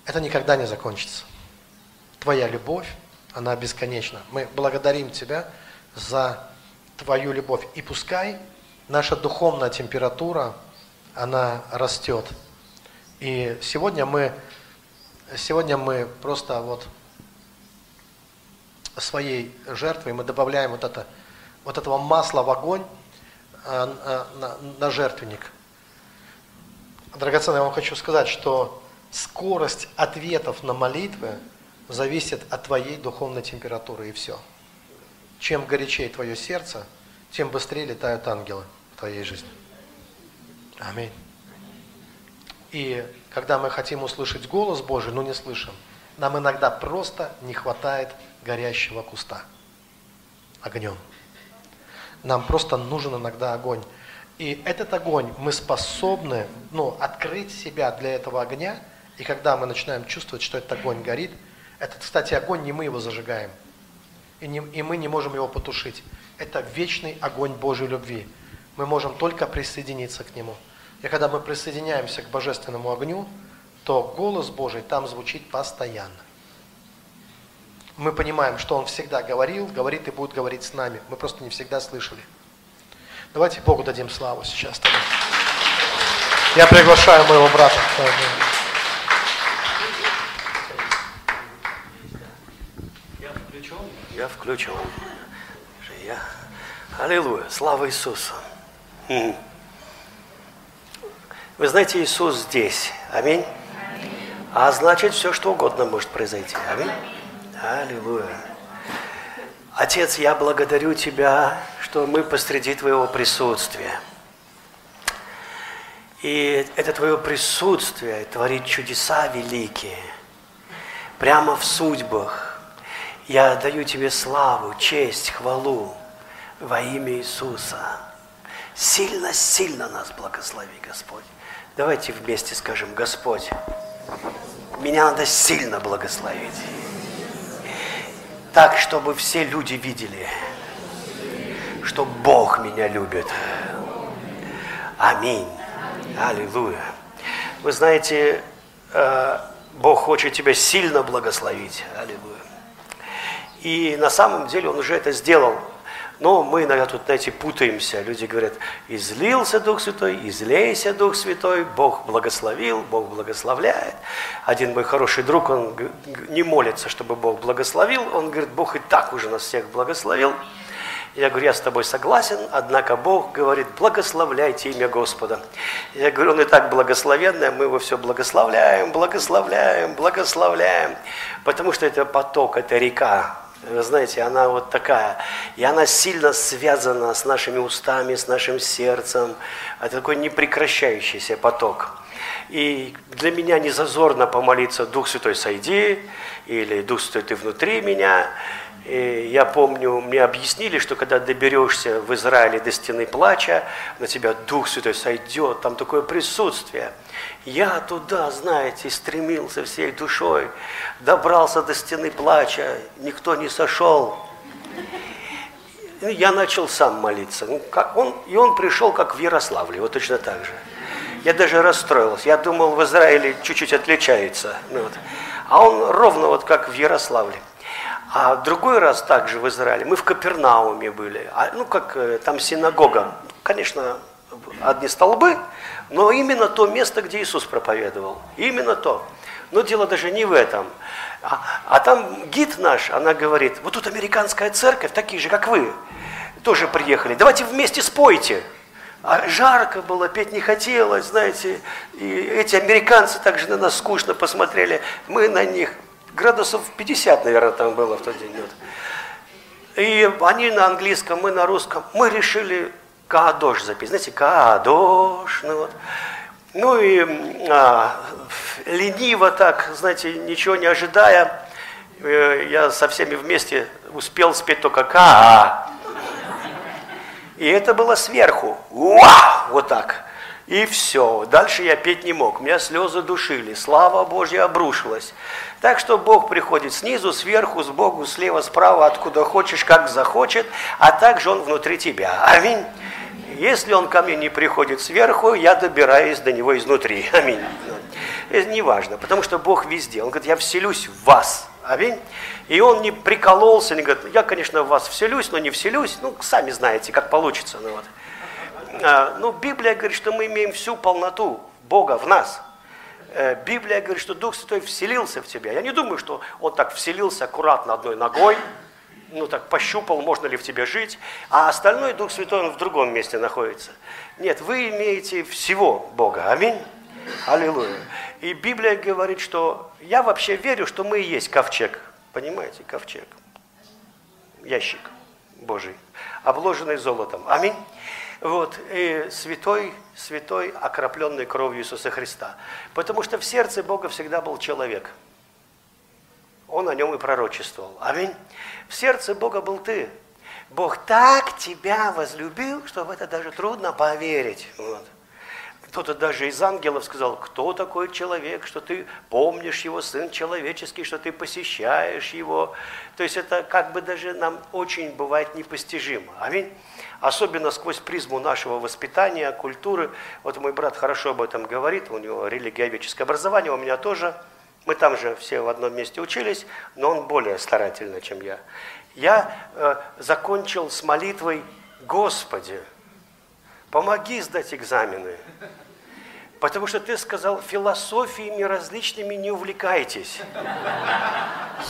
A: это никогда не закончится. Твоя любовь, она бесконечна. Мы благодарим Тебя за Твою любовь. И пускай наша духовная температура, она растет. И сегодня мы, сегодня мы просто вот своей жертвой мы добавляем вот, это, вот этого масла в огонь э, э, на, на жертвенник – Драгоценный, я вам хочу сказать, что скорость ответов на молитвы зависит от твоей духовной температуры и все. Чем горячее твое сердце, тем быстрее летают ангелы в твоей жизни. Аминь. И когда мы хотим услышать голос Божий, но не слышим, нам иногда просто не хватает горящего куста огнем. Нам просто нужен иногда огонь. И этот огонь мы способны ну, открыть себя для этого огня. И когда мы начинаем чувствовать, что этот огонь горит, этот, кстати, огонь не мы его зажигаем. И, не, и мы не можем его потушить. Это вечный огонь Божьей любви. Мы можем только присоединиться к нему. И когда мы присоединяемся к божественному огню, то голос Божий там звучит постоянно. Мы понимаем, что Он всегда говорил, говорит и будет говорить с нами. Мы просто не всегда слышали. Давайте Богу дадим славу сейчас. Тогда. Я приглашаю моего брата.
B: Я включен? Я включен. Я... Аллилуйя. Слава Иисусу. Вы знаете, Иисус здесь. Аминь. А значит, все что угодно может произойти. Аминь. Аллилуйя. Отец, я благодарю Тебя, что мы посреди Твоего присутствия. И это Твое присутствие творит чудеса великие, прямо в судьбах. Я даю Тебе славу, честь, хвалу во имя Иисуса. Сильно-сильно нас благослови, Господь. Давайте вместе скажем, Господь, меня надо сильно благословить так, чтобы все люди видели, что Бог меня любит. Аминь. Аллилуйя. Вы знаете, э, Бог хочет тебя сильно благословить. Аллилуйя. И на самом деле Он уже это сделал. Но мы иногда тут, знаете, путаемся. Люди говорят, излился Дух Святой, излейся Дух Святой, Бог благословил, Бог благословляет. Один мой хороший друг, он не молится, чтобы Бог благословил. Он говорит, Бог и так уже нас всех благословил. Я говорю, я с тобой согласен, однако Бог говорит, благословляйте имя Господа. Я говорю, он и так благословенный, мы его все благословляем, благословляем, благословляем, потому что это поток, это река, вы знаете, она вот такая. И она сильно связана с нашими устами, с нашим сердцем. Это такой непрекращающийся поток. И для меня не зазорно помолиться «Дух Святой, сойди» или «Дух Святой, ты внутри меня». И я помню, мне объяснили, что когда доберешься в Израиле до стены плача, на тебя Дух Святой сойдет, там такое присутствие. Я туда, знаете, стремился всей душой, добрался до стены плача, никто не сошел. Я начал сам молиться. Ну, как он, и он пришел, как в Ярославле, вот точно так же. Я даже расстроился. Я думал, в Израиле чуть-чуть отличается. Ну, вот. А он ровно вот как в Ярославле. А другой раз также в Израиле, мы в Капернауме были, а, ну как э, там синагога, конечно, одни столбы, но именно то место, где Иисус проповедовал, именно то. Но дело даже не в этом. А, а там гид наш, она говорит, вот тут американская церковь, такие же, как вы, тоже приехали, давайте вместе спойте. А жарко было, петь не хотелось, знаете, и эти американцы также на нас скучно посмотрели, мы на них градусов 50, наверное, там было в тот день. Вот. И они на английском, мы на русском. Мы решили Каадош записать. Знаете, Каадош. Ну, вот. ну и а, лениво так, знаете, ничего не ожидая, э, я со всеми вместе успел спеть только Ка. И это было сверху. Уа! Вот так. И все. Дальше я петь не мог. Меня слезы душили. Слава Божья обрушилась. Так что Бог приходит снизу, сверху, сбоку, слева, справа, откуда хочешь, как захочет, а также Он внутри тебя. Аминь. Если Он ко мне не приходит сверху, я добираюсь до Него изнутри. Аминь. Это не важно, потому что Бог везде. Он говорит, я вселюсь в вас. Аминь. И он не прикололся, не говорит, я, конечно, в вас вселюсь, но не вселюсь. Ну, сами знаете, как получится. Ну, вот. А, ну Библия говорит, что мы имеем всю полноту Бога в нас. Э, Библия говорит, что Дух Святой вселился в тебя. Я не думаю, что он так вселился аккуратно одной ногой, ну так пощупал, можно ли в тебе жить, а остальной Дух Святой, он в другом месте находится. Нет, вы имеете всего Бога. Аминь. Аллилуйя. И Библия говорит, что я вообще верю, что мы и есть ковчег. Понимаете, ковчег. Ящик Божий, обложенный золотом. Аминь. Вот, и святой, святой, окропленный кровью Иисуса Христа. Потому что в сердце Бога всегда был человек. Он о нем и пророчествовал. Аминь. В сердце Бога был ты. Бог так тебя возлюбил, что в это даже трудно поверить. Вот. Кто-то даже из ангелов сказал, кто такой человек, что ты помнишь его, сын человеческий, что ты посещаешь его. То есть это как бы даже нам очень бывает непостижимо. Аминь. Особенно сквозь призму нашего воспитания, культуры. Вот мой брат хорошо об этом говорит, у него религиоведческое образование, у меня тоже. Мы там же все в одном месте учились, но он более старательно, чем я. Я э, закончил с молитвой «Господи, помоги сдать экзамены». Потому что ты сказал, философиями различными не увлекайтесь.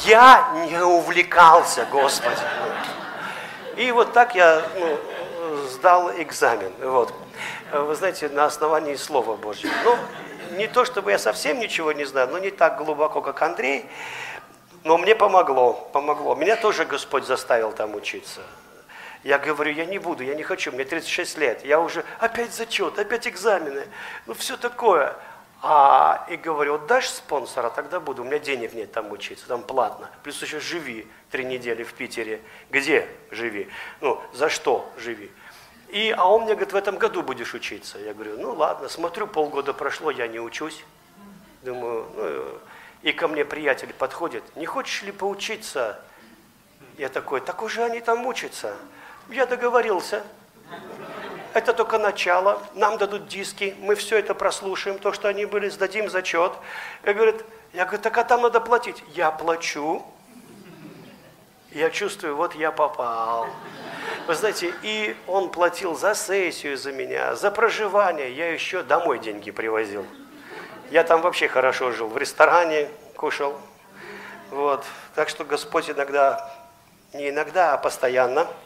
B: Я не увлекался, Господи. И вот так я ну, сдал экзамен. Вот. Вы знаете, на основании Слова Божьего. Ну, не то, чтобы я совсем ничего не знаю, но не так глубоко, как Андрей. Но мне помогло, помогло. Меня тоже Господь заставил там учиться. Я говорю, я не буду, я не хочу, мне 36 лет, я уже опять зачет, опять экзамены, ну все такое. А, и говорю, вот дашь спонсора, тогда буду, у меня денег нет там учиться, там платно. Плюс еще живи три недели в Питере. Где живи? Ну, за что живи? И, а он мне говорит, в этом году будешь учиться. Я говорю, ну ладно, смотрю, полгода прошло, я не учусь. Думаю, ну, и ко мне приятель подходит, не хочешь ли поучиться? Я такой, так уже они там учатся. Я договорился. Это только начало. Нам дадут диски, мы все это прослушаем, то, что они были, сдадим зачет. И говорит, я говорю, так а там надо платить. Я плачу. Я чувствую, вот я попал. Вы знаете, и он платил за сессию за меня, за проживание. Я еще домой деньги привозил. Я там вообще хорошо жил, в ресторане кушал. Вот. Так что Господь иногда, не иногда, а постоянно –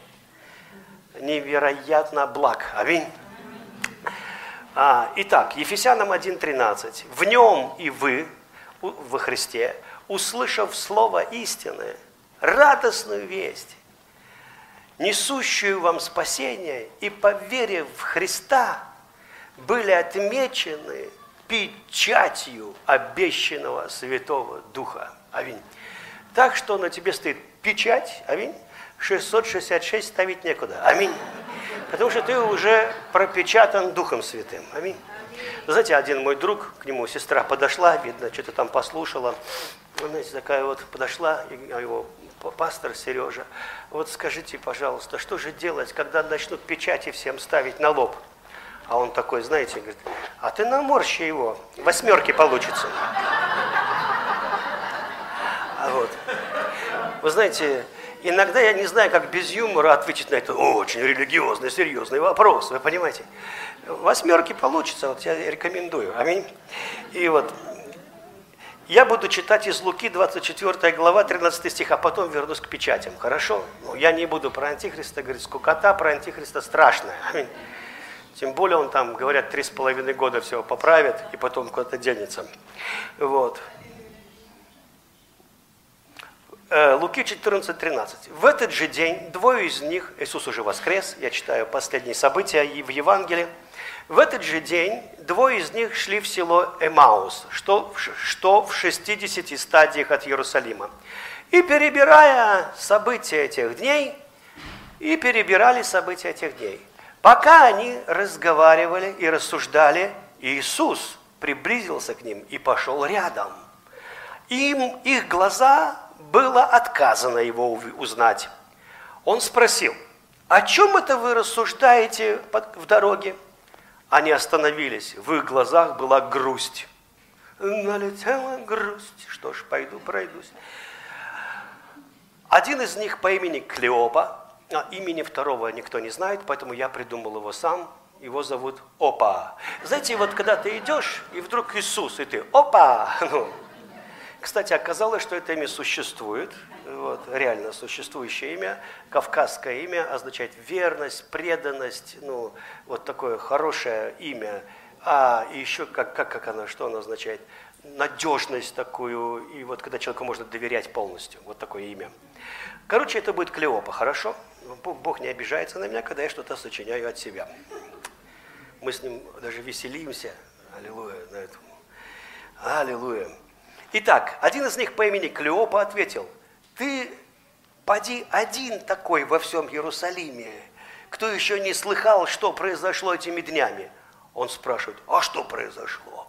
B: невероятно благ. Аминь. А, итак, Ефесянам 1.13. В нем и вы, во Христе, услышав слово истины, радостную весть, несущую вам спасение, и поверив в Христа, были отмечены печатью обещанного Святого Духа. Аминь. Так что на тебе стоит печать, аминь, 666 ставить некуда. Аминь. Потому что ты уже пропечатан Духом Святым. Аминь. Знаете, один мой друг, к нему сестра подошла, видно, что-то там послушала. Знаете, такая вот подошла, его пастор Сережа, вот скажите, пожалуйста, что же делать, когда начнут печати всем ставить на лоб? А он такой, знаете, говорит, а ты наморщи его, восьмерки получится. А вот. Вы знаете, иногда я не знаю, как без юмора ответить на это очень религиозный, серьезный вопрос, вы понимаете? Восьмерки получится, вот я рекомендую. Аминь. И вот я буду читать из Луки 24 глава, 13 стих, а потом вернусь к печатям. Хорошо? Ну, я не буду про Антихриста говорить. Скукота про Антихриста страшная. Тем более он там, говорят, три с половиной года всего поправит и потом куда-то денется. Вот. Э, Луки 14:13. В этот же день двое из них, Иисус уже воскрес, я читаю последние события в Евангелии, в этот же день двое из них шли в село Эмаус, что, что в 60 стадиях от Иерусалима. И перебирая события этих дней, и перебирали события этих дней. Пока они разговаривали и рассуждали, Иисус приблизился к ним и пошел рядом. Им, их глаза было отказано его узнать. Он спросил, о чем это вы рассуждаете в дороге? Они остановились, в их глазах была грусть. Налетела грусть, что ж, пойду пройдусь. Один из них по имени Клеопа, а имени второго никто не знает, поэтому я придумал его сам. Его зовут Опа. Знаете, вот когда ты идешь, и вдруг Иисус, и ты Опа! Ну, кстати, оказалось, что это имя существует, вот, реально существующее имя. Кавказское имя означает верность, преданность, ну, вот такое хорошее имя. А еще как, как, как оно, что оно означает? Надежность такую, и вот когда человеку можно доверять полностью, вот такое имя. Короче, это будет Клеопа, хорошо? Бог не обижается на меня, когда я что-то сочиняю от себя. Мы с ним даже веселимся. Аллилуйя на этом. Аллилуйя. Итак, один из них по имени Клеопа ответил, ты поди один такой во всем Иерусалиме, кто еще не слыхал, что произошло этими днями. Он спрашивает, а что произошло?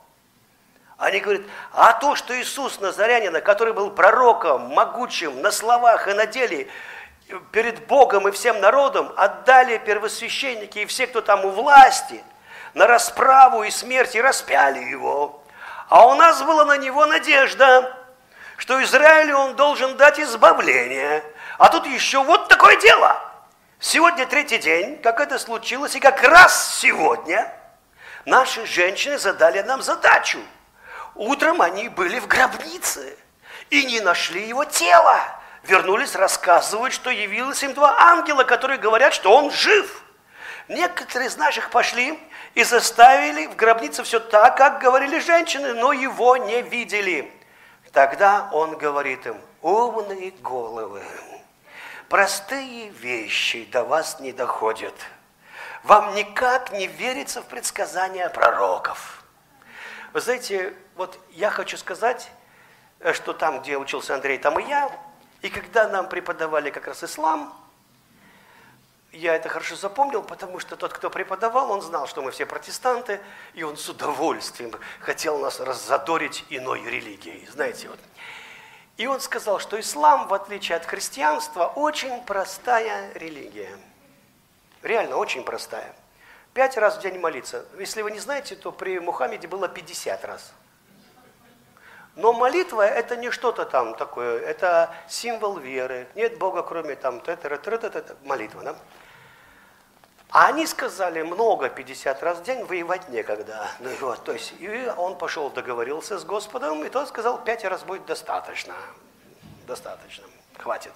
B: Они говорят, а то, что Иисус Назарянина, который был пророком, могучим на словах и на деле, перед Богом и всем народом отдали первосвященники и все, кто там у власти, на расправу и смерть, и распяли его. А у нас была на него надежда, что Израилю он должен дать избавление. А тут еще вот такое дело. Сегодня третий день, как это случилось, и как раз сегодня наши женщины задали нам задачу. Утром они были в гробнице и не нашли его тело. Вернулись, рассказывают, что явилось им два ангела, которые говорят, что он жив. Некоторые из наших пошли и заставили в гробнице все так, как говорили женщины, но его не видели. Тогда он говорит им, умные головы, простые вещи до вас не доходят. Вам никак не верится в предсказания пророков. Вы знаете, вот я хочу сказать, что там, где учился Андрей, там и я, и когда нам преподавали как раз ислам, я это хорошо запомнил, потому что тот, кто преподавал, он знал, что мы все протестанты, и он с удовольствием хотел нас раззадорить иной религией. Знаете, вот. И он сказал, что ислам, в отличие от христианства, очень простая религия. Реально очень простая. Пять раз в день молиться. Если вы не знаете, то при Мухаммеде было 50 раз. Но молитва это не что-то там такое, это символ веры. Нет Бога, кроме там молитва. Да? А они сказали много, 50 раз в день, воевать некогда. Ну, вот, то есть, и он пошел, договорился с Господом, и тот сказал, пять раз будет достаточно. Достаточно, хватит.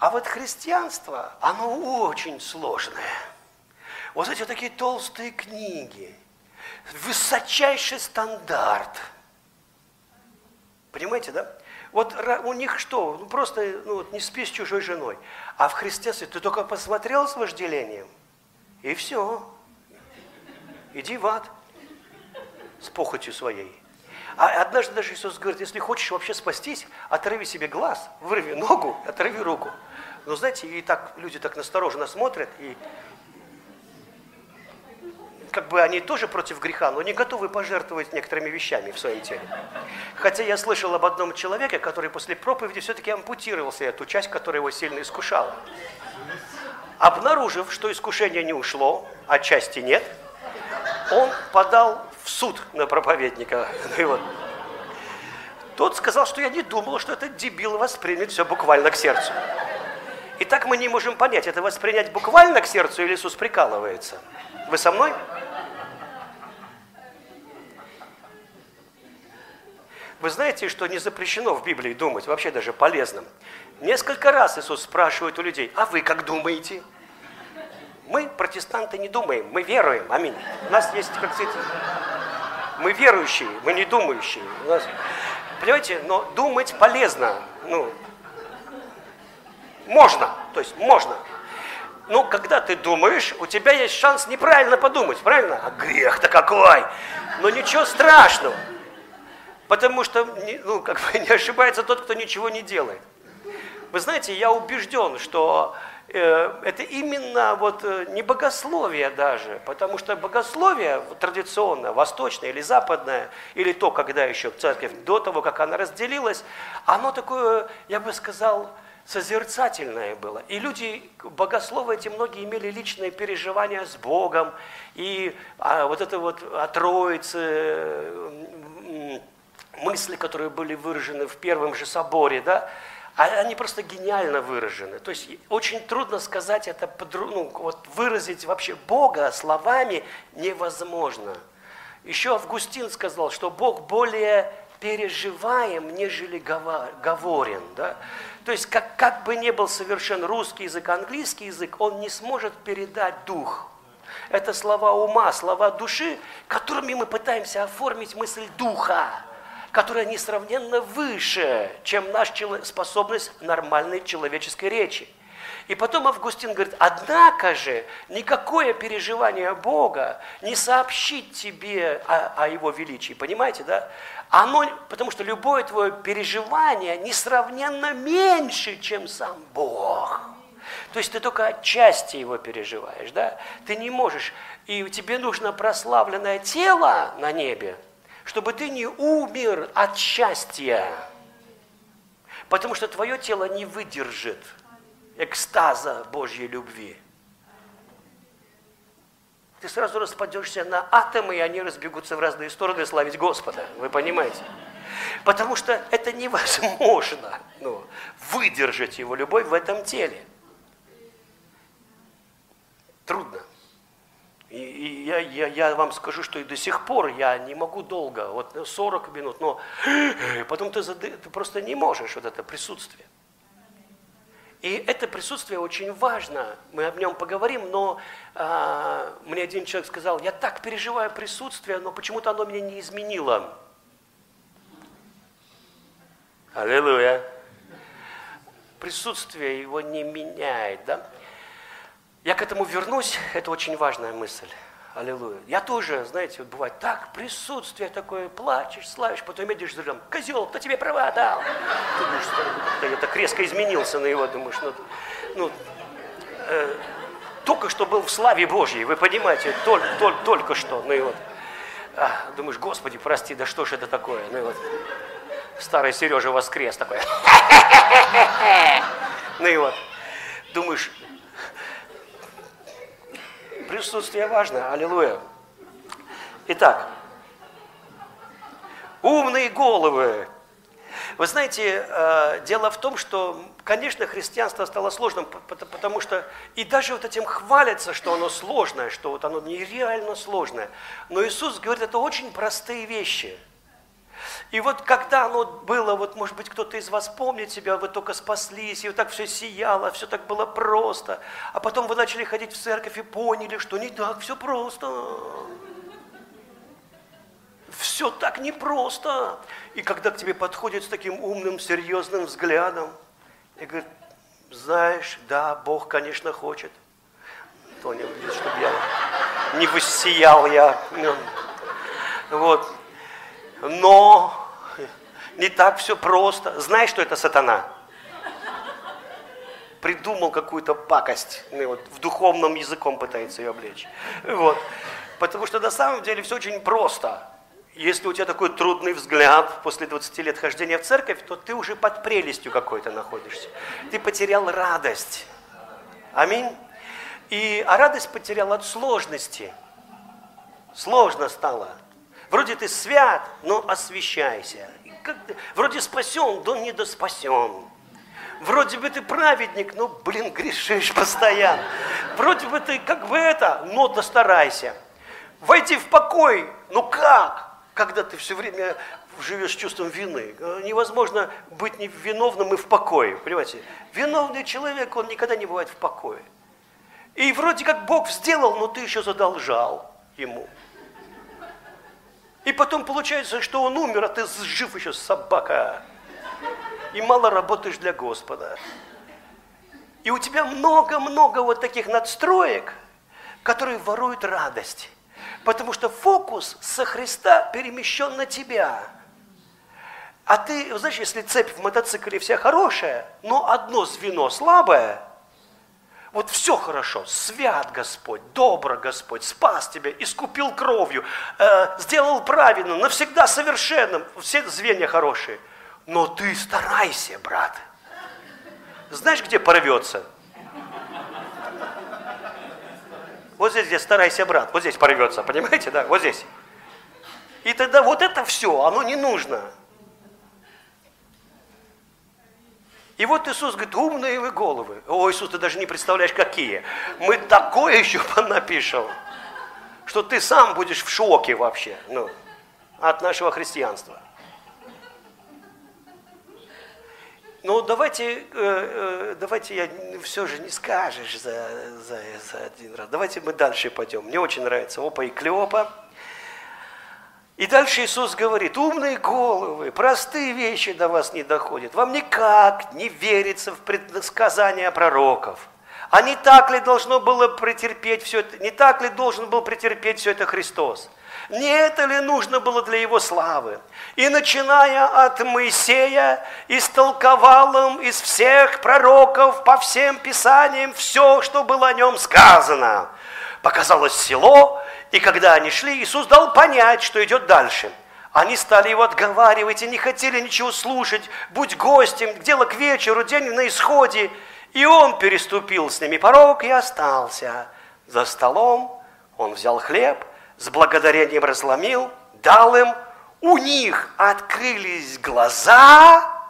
B: А вот христианство, оно очень сложное. Вот эти такие толстые книги, высочайший стандарт – Понимаете, да? Вот у них что? Ну, просто ну, вот, не спи с чужой женой. А в христианстве ты только посмотрел с вожделением, и все. Иди в ад. с похотью своей. А однажды даже Иисус говорит, если хочешь вообще спастись, оторви себе глаз, вырви ногу, оторви руку. Но знаете, и так люди так настороженно смотрят, и как бы они тоже против греха, но не готовы пожертвовать некоторыми вещами в своем теле. Хотя я слышал об одном человеке, который после проповеди все-таки ампутировал себе эту часть, которая его сильно искушала. Обнаружив, что искушение не ушло, а части нет, он подал в суд на проповедника. И вот. Тот сказал, что я не думал, что этот дебил воспримет все буквально к сердцу. И так мы не можем понять, это воспринять буквально к сердцу или Иисус прикалывается. Вы со мной? Вы знаете, что не запрещено в Библии думать, вообще даже полезным. Несколько раз Иисус спрашивает у людей, а вы как думаете? Мы, протестанты, не думаем, мы веруем, аминь. У нас есть, как сказать, мы верующие, мы не думающие. У нас, понимаете, но думать полезно. Ну, можно, то есть можно. Но когда ты думаешь, у тебя есть шанс неправильно подумать, правильно? А грех-то какой! Но ничего страшного. Потому что, ну, как бы не ошибается тот, кто ничего не делает. Вы знаете, я убежден, что э, это именно вот э, не богословие даже, потому что богословие традиционное, восточное или западное, или то, когда еще церковь, до того, как она разделилась, оно такое, я бы сказал, созерцательное было. И люди, богословы эти многие имели личные переживания с Богом, и а, вот это вот о Троице, мысли, которые были выражены в первом же соборе, да, а они просто гениально выражены. То есть очень трудно сказать это, ну, вот выразить вообще Бога словами невозможно. Еще Августин сказал, что Бог более переживаем, нежели говорен. Да? То есть как, как бы ни был совершен русский язык, английский язык, он не сможет передать дух. Это слова ума, слова души, которыми мы пытаемся оформить мысль духа которая несравненно выше, чем наша способность нормальной человеческой речи. И потом Августин говорит, однако же никакое переживание Бога не сообщит тебе о, о Его величии. Понимаете, да? Оно, потому что любое твое переживание несравненно меньше, чем сам Бог. То есть ты только отчасти его переживаешь, да? Ты не можешь, и тебе нужно прославленное тело на небе, чтобы ты не умер от счастья, потому что твое тело не выдержит экстаза Божьей любви. Ты сразу распадешься на атомы, и они разбегутся в разные стороны славить Господа. Вы понимаете? Потому что это невозможно ну, выдержать его любовь в этом теле. Трудно. И, и я, я, я вам скажу, что и до сих пор я не могу долго, вот 40 минут, но потом ты, зады, ты просто не можешь вот это присутствие. И это присутствие очень важно, мы об нем поговорим, но а, мне один человек сказал, я так переживаю присутствие, но почему-то оно меня не изменило. Аллилуйя. Присутствие его не меняет, да? Я к этому вернусь, это очень важная мысль. Аллилуйя. Я тоже, знаете, вот бывает так, присутствие такое, плачешь, славишь, потом едешь за рулем, козел, кто тебе права дал? Ты думаешь, что я так резко изменился на его, думаешь, ну, ну э, только что был в славе Божьей, вы понимаете, только, только, только что, ну и вот. А, думаешь, Господи, прости, да что ж это такое? Ну и вот, старый Сережа воскрес такой. Ну и вот, думаешь, присутствие важно. Аллилуйя. Итак, умные головы. Вы знаете, э, дело в том, что, конечно, христианство стало сложным, потому что и даже вот этим хвалятся, что оно сложное, что вот оно нереально сложное. Но Иисус говорит, это очень простые вещи – и вот когда оно было, вот может быть кто-то из вас помнит себя, вы только спаслись, и вот так все сияло, все так было просто, а потом вы начали ходить в церковь и поняли, что не так все просто. Все так непросто. И когда к тебе подходит с таким умным, серьезным взглядом, и говорит, знаешь, да, Бог, конечно, хочет. Тоня, чтобы я не воссиял я. Вот. Но не так все просто. Знаешь, что это сатана? Придумал какую-то пакость, ну, вот, в духовном языком пытается ее облечь. Вот. Потому что на самом деле все очень просто. Если у тебя такой трудный взгляд после 20 лет хождения в церковь, то ты уже под прелестью какой-то находишься. Ты потерял радость. Аминь. И, а радость потерял от сложности. Сложно стало. Вроде ты свят, но ты, вроде спасен, но не спасен. Вроде бы ты праведник, но, блин, грешишь постоянно. Вроде бы ты как бы это, но достарайся. Войти в покой, ну как? Когда ты все время живешь чувством вины. Невозможно быть виновным и в покое, понимаете? Виновный человек, он никогда не бывает в покое. И вроде как Бог сделал, но ты еще задолжал ему. И потом получается, что он умер, а ты жив еще, собака. И мало работаешь для Господа. И у тебя много-много вот таких надстроек, которые воруют радость. Потому что фокус со Христа перемещен на тебя. А ты, знаешь, если цепь в мотоцикле вся хорошая, но одно звено слабое – вот все хорошо, свят Господь, добро Господь, спас тебя, искупил кровью, э, сделал правильно, навсегда совершенным, все звенья хорошие. Но ты старайся, брат. Знаешь, где порвется? Вот здесь, где старайся, брат, вот здесь порвется, понимаете, да, вот здесь. И тогда вот это все, оно не нужно. И вот Иисус говорит, умные вы головы. О, Иисус, ты даже не представляешь, какие. Мы такое еще напишем, что ты сам будешь в шоке вообще ну, от нашего христианства. Ну, давайте, э, э, давайте я все же не скажешь за, за, за один раз. Давайте мы дальше пойдем. Мне очень нравится Опа и Клеопа. И дальше Иисус говорит, умные головы, простые вещи до вас не доходят. Вам никак не верится в предсказания пророков. А не так ли должно было претерпеть все это, не так ли должен был претерпеть все это Христос? Не это ли нужно было для его славы? И начиная от Моисея, истолковал им из всех пророков по всем писаниям все, что было о нем сказано. Показалось село, и когда они шли, Иисус дал понять, что идет дальше. Они стали его отговаривать и не хотели ничего слушать. Будь гостем, дело к вечеру, день на исходе. И он переступил с ними порог и остался. За столом он взял хлеб, с благодарением разломил, дал им. У них открылись глаза.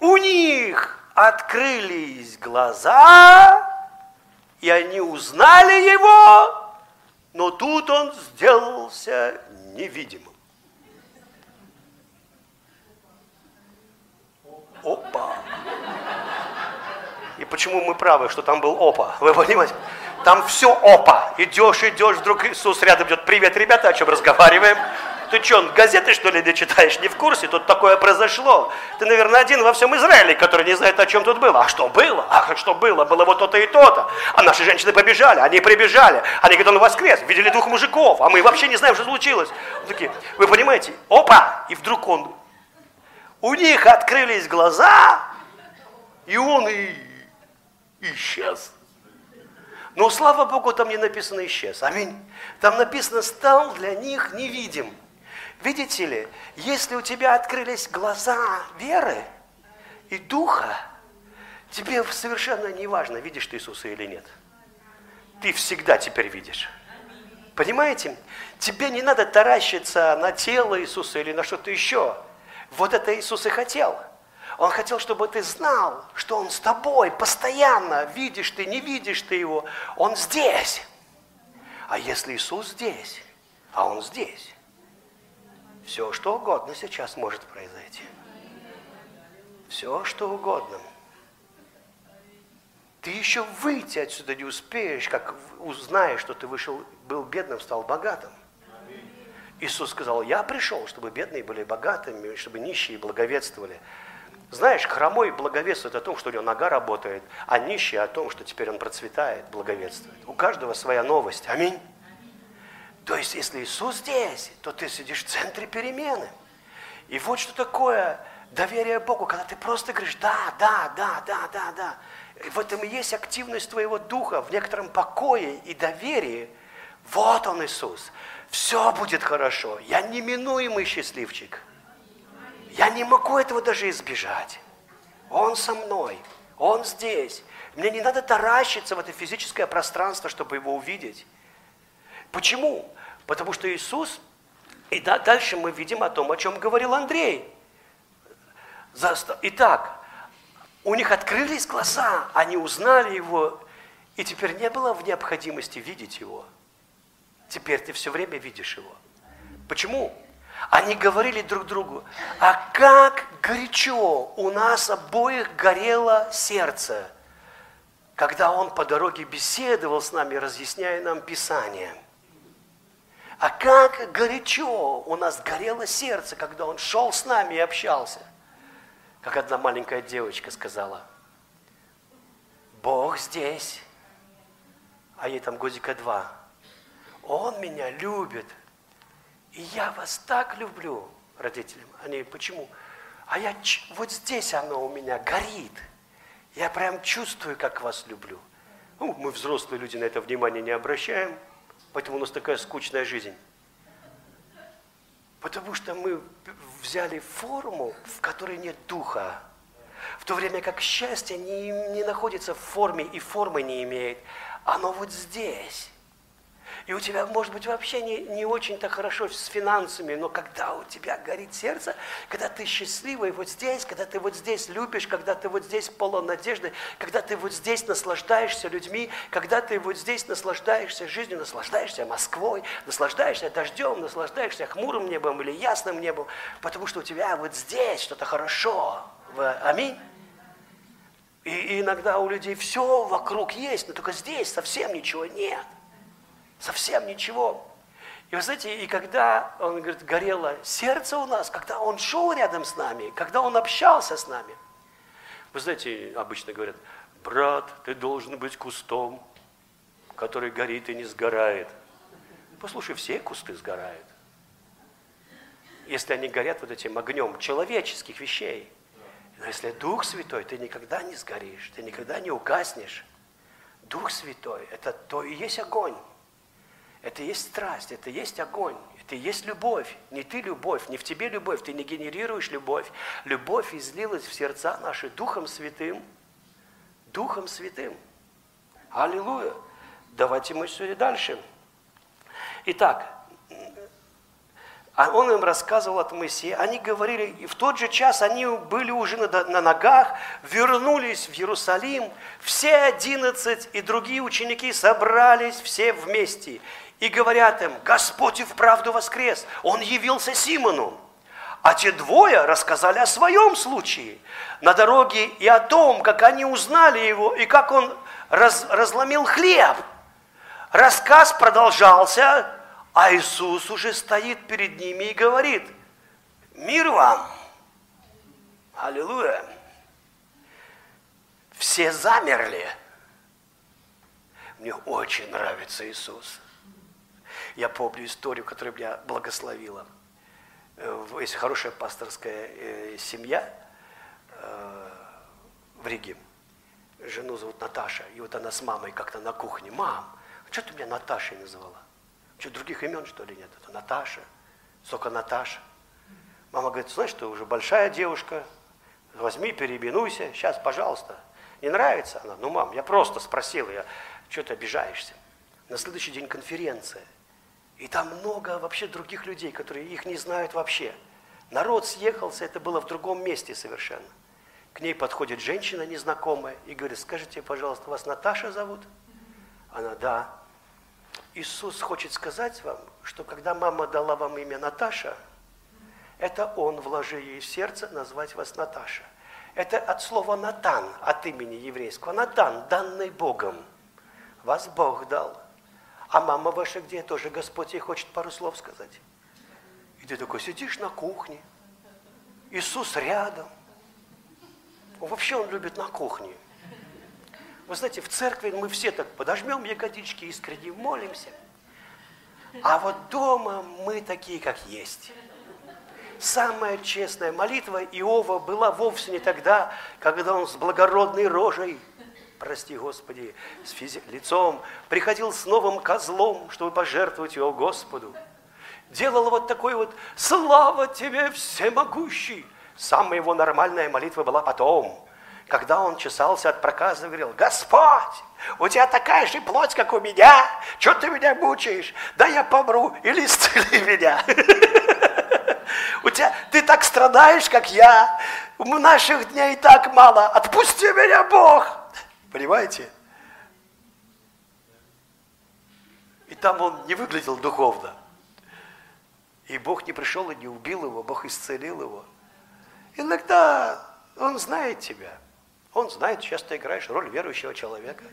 B: У них открылись глаза, и они узнали его, но тут он сделался невидимым. Опа! И почему мы правы, что там был опа? Вы понимаете? Там все опа. Идешь, идешь, вдруг Иисус рядом идет. Привет, ребята, о чем разговариваем? Ты что, газеты что ли не читаешь, не в курсе? Тут такое произошло. Ты, наверное, один во всем Израиле, который не знает, о чем тут было. А что было? А что было? Было вот то-то и то-то. А наши женщины побежали, они прибежали. Они говорят, он воскрес, видели двух мужиков, а мы вообще не знаем, что случилось. Вот такие, вы понимаете, опа! И вдруг он, у них открылись глаза, и он и исчез. Но слава Богу, там не написано исчез. Аминь. Там написано стал для них невидим. Видите ли, если у тебя открылись глаза веры и духа, тебе совершенно не важно, видишь ты Иисуса или нет. Ты всегда теперь видишь. Понимаете? Тебе не надо таращиться на тело Иисуса или на что-то еще. Вот это Иисус и хотел. Он хотел, чтобы ты знал, что Он с тобой постоянно. Видишь ты, не видишь ты Его. Он здесь. А если Иисус здесь, а Он здесь, все, что угодно сейчас может произойти. Все, что угодно. Ты еще выйти отсюда не успеешь, как узнаешь, что ты вышел, был бедным, стал богатым. Иисус сказал, я пришел, чтобы бедные были богатыми, чтобы нищие благовествовали. Знаешь, хромой благовествует о том, что у него нога работает, а нищий о том, что теперь он процветает, благовествует. У каждого своя новость. Аминь. То есть, если Иисус здесь, то ты сидишь в центре перемены. И вот что такое доверие Богу, когда ты просто говоришь, да, да, да, да, да, да. И в этом и есть активность твоего духа, в некотором покое и доверии. Вот он Иисус. Все будет хорошо. Я неминуемый счастливчик. Я не могу этого даже избежать. Он со мной. Он здесь. Мне не надо таращиться в это физическое пространство, чтобы его увидеть. Почему? Потому что Иисус, и дальше мы видим о том, о чем говорил Андрей. Итак, у них открылись глаза, они узнали его, и теперь не было в необходимости видеть его. Теперь ты все время видишь его. Почему? Они говорили друг другу, а как горячо у нас обоих горело сердце, когда он по дороге беседовал с нами, разъясняя нам Писание. А как горячо у нас горело сердце, когда он шел с нами и общался. Как одна маленькая девочка сказала, Бог здесь, а ей там годика два. Он меня любит, и я вас так люблю, родителям. Они, почему? А я, вот здесь оно у меня горит. Я прям чувствую, как вас люблю. Ну, мы взрослые люди на это внимание не обращаем, поэтому у нас такая скучная жизнь. Потому что мы взяли форму, в которой нет духа. В то время как счастье не, не находится в форме и формы не имеет. Оно вот здесь. И у тебя, может быть, вообще не, не очень-то хорошо с финансами, но когда у тебя горит сердце, когда ты счастливый вот здесь, когда ты вот здесь любишь, когда ты вот здесь полон надежды, когда ты вот здесь наслаждаешься людьми, когда ты вот здесь наслаждаешься жизнью, наслаждаешься Москвой, наслаждаешься дождем, наслаждаешься хмурым небом или ясным небом, потому что у тебя вот здесь что-то хорошо. Аминь. И иногда у людей все вокруг есть, но только здесь совсем ничего нет. Совсем ничего. И вы знаете, и когда, он говорит, горело сердце у нас, когда он шел рядом с нами, когда он общался с нами. Вы знаете, обычно говорят, брат, ты должен быть кустом, который горит и не сгорает. Послушай, все кусты сгорают. Если они горят вот этим огнем человеческих вещей. Но если Дух Святой, ты никогда не сгоришь, ты никогда не угаснешь. Дух Святой – это то и есть огонь. Это есть страсть, это есть огонь, это есть любовь. Не ты любовь, не в тебе любовь, ты не генерируешь любовь. Любовь излилась в сердца наши Духом Святым. Духом Святым. Аллилуйя. Давайте мы сегодня дальше. Итак, а он им рассказывал от Моисея. Они говорили, и в тот же час они были уже на, на ногах, вернулись в Иерусалим. Все одиннадцать и другие ученики собрались все вместе и говорят им, Господь и вправду воскрес, Он явился Симону. А те двое рассказали о своем случае на дороге и о том, как они узнали его и как он раз, разломил хлеб. Рассказ продолжался, а Иисус уже стоит перед ними и говорит, мир вам, аллилуйя. Все замерли. Мне очень нравится Иисус. Я помню историю, которая меня благословила. Э, есть хорошая пасторская э, семья э, в Риге. Жену зовут Наташа. И вот она с мамой как-то на кухне. Мам, что ты меня Наташей называла? Что, других имен, что ли, нет? Это Наташа. Только Наташа. Мама говорит, знаешь, ты уже большая девушка, возьми, переименуйся, сейчас, пожалуйста. Не нравится она? Ну, мам, я просто спросила, я, что ты обижаешься? На следующий день конференция – и там много вообще других людей, которые их не знают вообще. Народ съехался, это было в другом месте совершенно. К ней подходит женщина незнакомая и говорит, скажите, пожалуйста, вас Наташа зовут? Она, да. Иисус хочет сказать вам, что когда мама дала вам имя Наташа, это Он вложил ей в сердце назвать вас Наташа. Это от слова Натан, от имени еврейского. Натан, данный Богом. Вас Бог дал. А мама ваша где? Тоже Господь ей хочет пару слов сказать. И ты такой сидишь на кухне, Иисус рядом. Вообще он любит на кухне. Вы знаете, в церкви мы все так подожмем ягодички, искренне молимся. А вот дома мы такие, как есть. Самая честная молитва Иова была вовсе не тогда, когда он с благородной рожей, прости Господи, с физи- лицом, приходил с новым козлом, чтобы пожертвовать его Господу. Делал вот такой вот «Слава тебе, всемогущий!» Самая его нормальная молитва была потом, когда он чесался от проказа и говорил, «Господь, у тебя такая же плоть, как у меня, что ты меня мучаешь? Да я помру или исцели меня!» У тебя, ты так страдаешь, как я. У наших дней так мало. Отпусти меня, Бог. Понимаете? И там он не выглядел духовно. И Бог не пришел и не убил его, Бог исцелил его. Иногда Он знает тебя. Он знает, сейчас ты играешь роль верующего человека.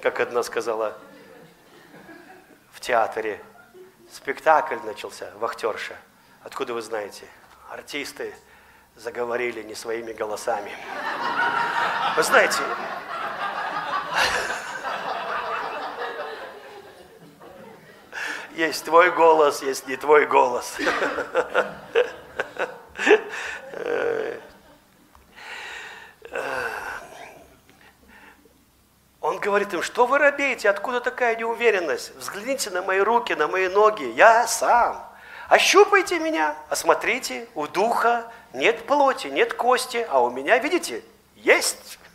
B: Как одна сказала в театре, спектакль начался, вахтерша. Откуда вы знаете? Артисты заговорили не своими голосами. Вы знаете, есть твой голос, есть не твой голос. Он говорит им, что вы робеете, откуда такая неуверенность? Взгляните на мои руки, на мои ноги, я сам. Ощупайте меня, осмотрите, у духа нет плоти, нет кости, а у меня, видите, есть.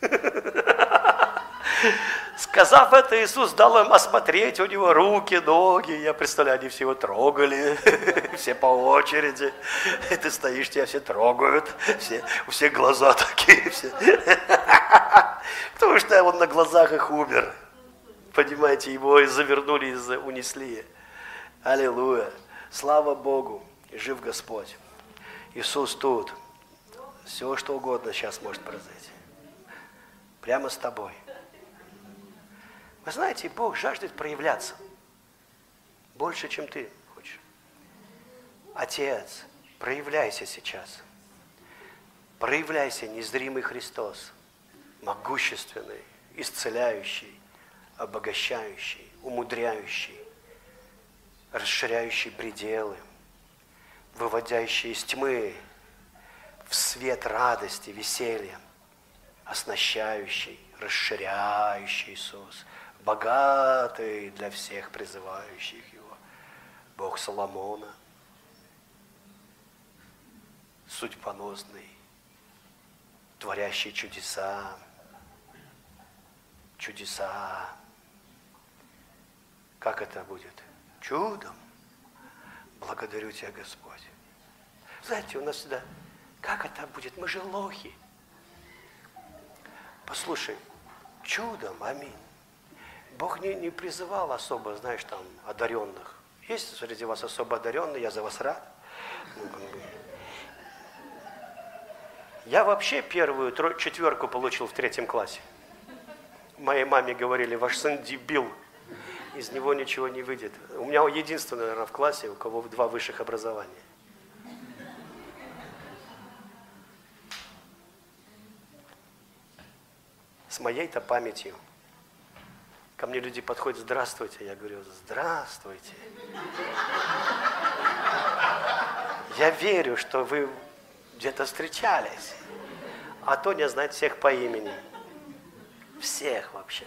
B: Сказав это, Иисус дал им осмотреть у него руки, ноги. Я представляю, они все его трогали, все по очереди. И ты стоишь, тебя все трогают, все, у всех глаза такие. Все. Потому что он на глазах их умер. Понимаете, его завернули и унесли. Аллилуйя. Слава Богу. Жив Господь. Иисус тут. Все, что угодно сейчас может произойти. Прямо с тобой. Вы знаете, Бог жаждет проявляться больше, чем ты хочешь. Отец, проявляйся сейчас. Проявляйся, незримый Христос, могущественный, исцеляющий, обогащающий, умудряющий, расширяющий пределы, выводящий из тьмы в свет радости, веселья, оснащающий, расширяющий Иисус, богатый для всех призывающих Его. Бог Соломона, судьбоносный, творящий чудеса, чудеса. Как это будет? Чудом. Благодарю Тебя, Господь. Знаете, у нас всегда, как это будет? Мы же лохи. Послушай, чудом, аминь. Бог не, не призывал особо, знаешь, там, одаренных. Есть среди вас особо одаренные, я за вас рад. Я вообще первую четверку получил в третьем классе. Моей маме говорили, ваш сын дебил, из него ничего не выйдет. У меня единственный, наверное, в классе, у кого два высших образования. С моей-то памятью. Ко мне люди подходят, здравствуйте. Я говорю, здравствуйте. Я верю, что вы где-то встречались. А Тоня знает всех по имени. Всех вообще.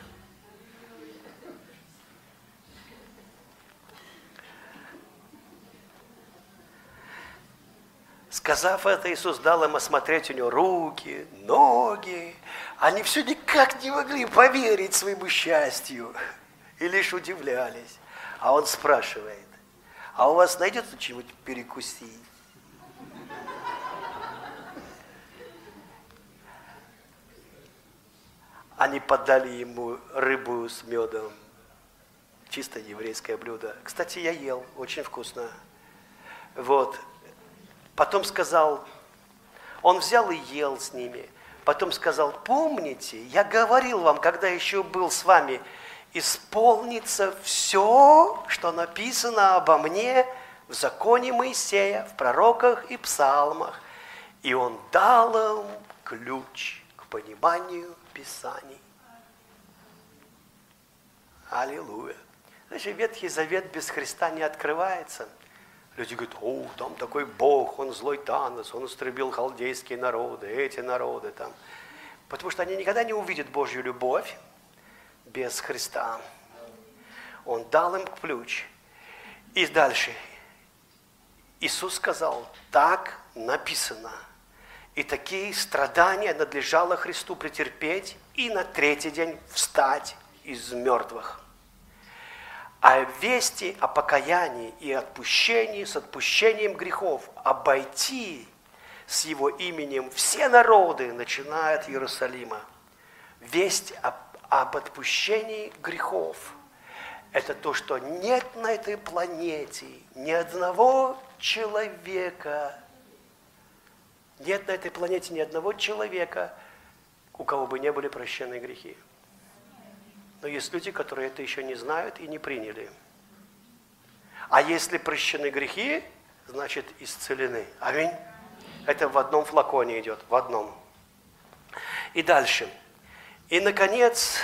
B: Сказав это, Иисус дал им осмотреть у него руки, ноги. Они все никак не могли поверить своему счастью и лишь удивлялись. А он спрашивает, а у вас найдется чего-нибудь перекусить? Они подали ему рыбу с медом. Чисто еврейское блюдо. Кстати, я ел, очень вкусно. Вот. Потом сказал, он взял и ел с ними. Потом сказал, помните, я говорил вам, когда еще был с вами, исполнится все, что написано обо мне в законе Моисея, в пророках и псалмах. И он дал им ключ к пониманию Писаний. Аллилуйя. Значит, Ветхий Завет без Христа не открывается. Люди говорят, о, там такой Бог, он злой Танос, он истребил халдейские народы, эти народы там. Потому что они никогда не увидят Божью любовь без Христа. Он дал им ключ. И дальше. Иисус сказал, так написано. И такие страдания надлежало Христу претерпеть и на третий день встать из мертвых. А вести о покаянии и отпущении с отпущением грехов обойти с его именем все народы, начиная от Иерусалима. Весть об, об отпущении грехов – это то, что нет на этой планете ни одного человека, нет на этой планете ни одного человека, у кого бы не были прощены грехи. Но есть люди, которые это еще не знают и не приняли. А если прощены грехи, значит исцелены. Аминь. Это в одном флаконе идет, в одном. И дальше. И, наконец,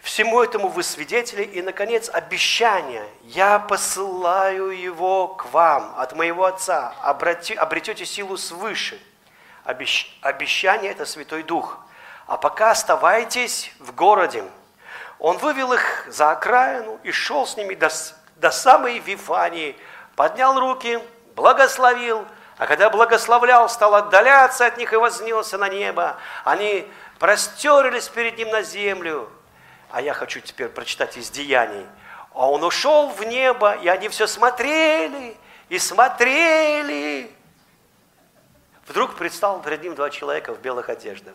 B: всему этому вы свидетели. И, наконец, обещание. Я посылаю его к вам от моего Отца. Обретете силу свыше. Обещание – это Святой Дух – а пока оставайтесь в городе. Он вывел их за окраину и шел с ними до, до самой Вифании, поднял руки, благословил, а когда благословлял, стал отдаляться от них и вознесся на небо. Они простерлись перед ним на землю. А я хочу теперь прочитать из Деяний. А он ушел в небо, и они все смотрели и смотрели. Вдруг предстал перед ним два человека в белых одеждах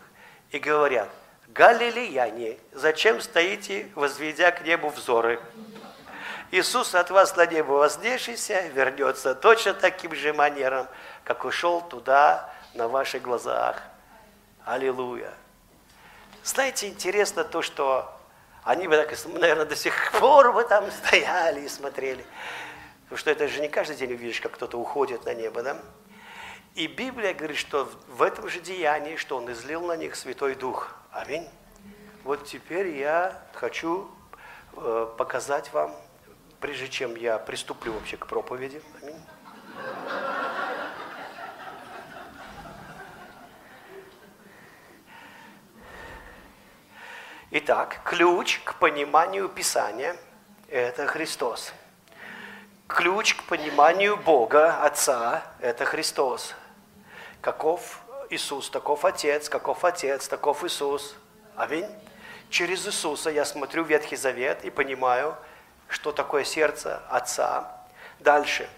B: и говорят, «Галилеяне, зачем стоите, возведя к небу взоры? Иисус от вас на небо вознесшийся вернется точно таким же манером, как ушел туда на ваших глазах». Аллилуйя! Знаете, интересно то, что они бы, наверное, до сих пор бы там стояли и смотрели. Потому что это же не каждый день увидишь, как кто-то уходит на небо, да? И Библия говорит, что в этом же деянии, что Он излил на них Святой Дух. Аминь. Вот теперь я хочу э, показать вам, прежде чем я приступлю вообще к проповеди. Аминь. Итак, ключ к пониманию Писания – это Христос. Ключ к пониманию Бога, Отца – это Христос. Каков Иисус, таков Отец, каков Отец, таков Иисус. Аминь. Через Иисуса я смотрю Ветхий Завет и понимаю, что такое сердце Отца. Дальше.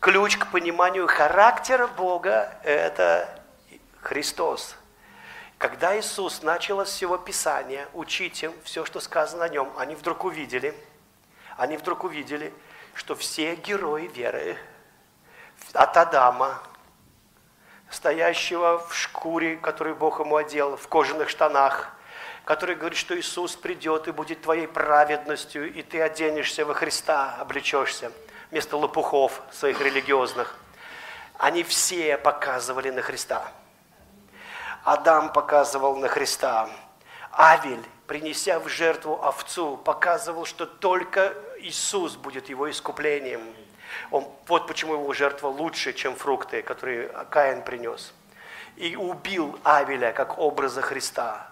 B: Ключ к пониманию характера Бога – это Христос. Когда Иисус начал с всего Писания учить им все, что сказано о нем, они вдруг увидели, они вдруг увидели, что все герои веры от Адама стоящего в шкуре, которую Бог ему одел, в кожаных штанах, который говорит, что Иисус придет и будет твоей праведностью, и ты оденешься во Христа, облечешься, вместо лопухов своих религиозных. Они все показывали на Христа. Адам показывал на Христа. Авель, принеся в жертву овцу, показывал, что только Иисус будет его искуплением – он, вот почему его жертва лучше, чем фрукты, которые Каин принес. И убил Авеля как образа Христа.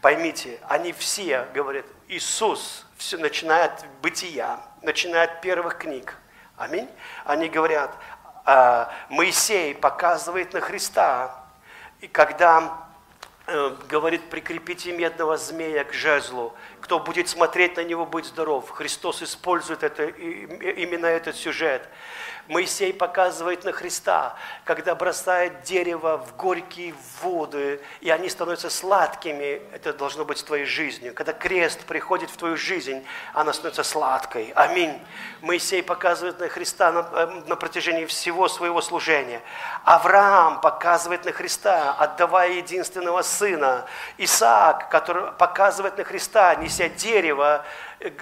B: Поймите, они все говорят, Иисус, все, начиная от бытия, начиная от первых книг. Аминь. Они говорят, «А, Моисей показывает на Христа. И когда говорит, прикрепите медного змея к жезлу, кто будет смотреть на него, быть здоров. Христос использует это, именно этот сюжет. Моисей показывает на Христа, когда бросает дерево в горькие воды, и они становятся сладкими, это должно быть твоей жизнью. Когда крест приходит в твою жизнь, она становится сладкой. Аминь. Моисей показывает на Христа на, э, на протяжении всего своего служения. Авраам показывает на Христа, отдавая единственного сына. Исаак, который показывает на Христа, неся дерево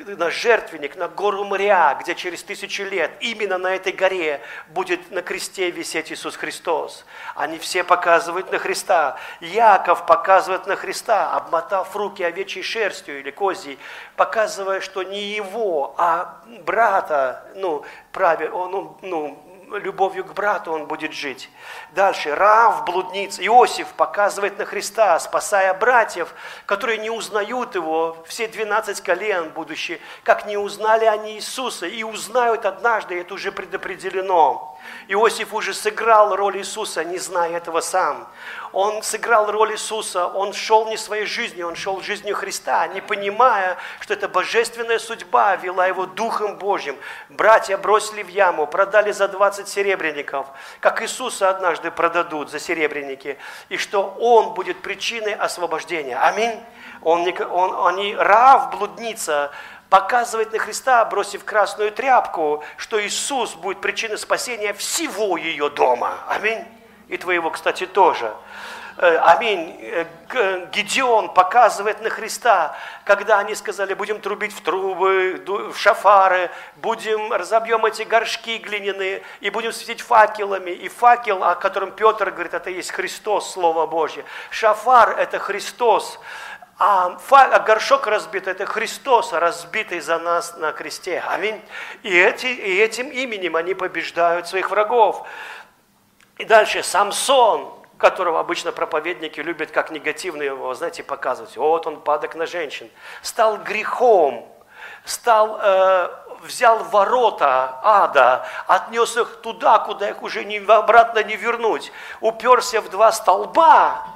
B: на жертвенник, на гору Мря, где через тысячу лет именно на этой горе будет на кресте висеть Иисус Христос. Они все показывают на Христа. Яков показывает на Христа, обмотав руки овечьей шерстью или козьей, показывая, что не его, а брата, ну, праве, он, ну, любовью к брату он будет жить. Дальше, Рав, блудница, Иосиф показывает на Христа, спасая братьев, которые не узнают его, все 12 колен будущие, как не узнали они Иисуса, и узнают однажды, это уже предопределено. Иосиф уже сыграл роль Иисуса, не зная этого сам. Он сыграл роль Иисуса, он шел не своей жизнью, он шел жизнью Христа, не понимая, что это божественная судьба вела его Духом Божьим. Братья бросили в яму, продали за 20 серебряников, как Иисуса однажды продадут за серебряники, и что он будет причиной освобождения. Аминь. Он, он, они, Рав, блудница, показывает на Христа, бросив красную тряпку, что Иисус будет причиной спасения всего ее дома. Аминь. И твоего, кстати, тоже. Э, аминь. Э, Гедеон показывает на Христа, когда они сказали, будем трубить в трубы, в шафары, будем, разобьем эти горшки глиняные и будем светить факелами. И факел, о котором Петр говорит, это есть Христос, Слово Божье. Шафар – это Христос. А, а горшок разбит – это Христос, разбитый за нас на кресте. Аминь. И, эти, и этим именем они побеждают своих врагов. И дальше Самсон, которого обычно проповедники любят как негативно его, знаете, показывать. Вот он падок на женщин. Стал грехом, стал, э, взял ворота ада, отнес их туда, куда их уже не, обратно не вернуть. Уперся в два столба,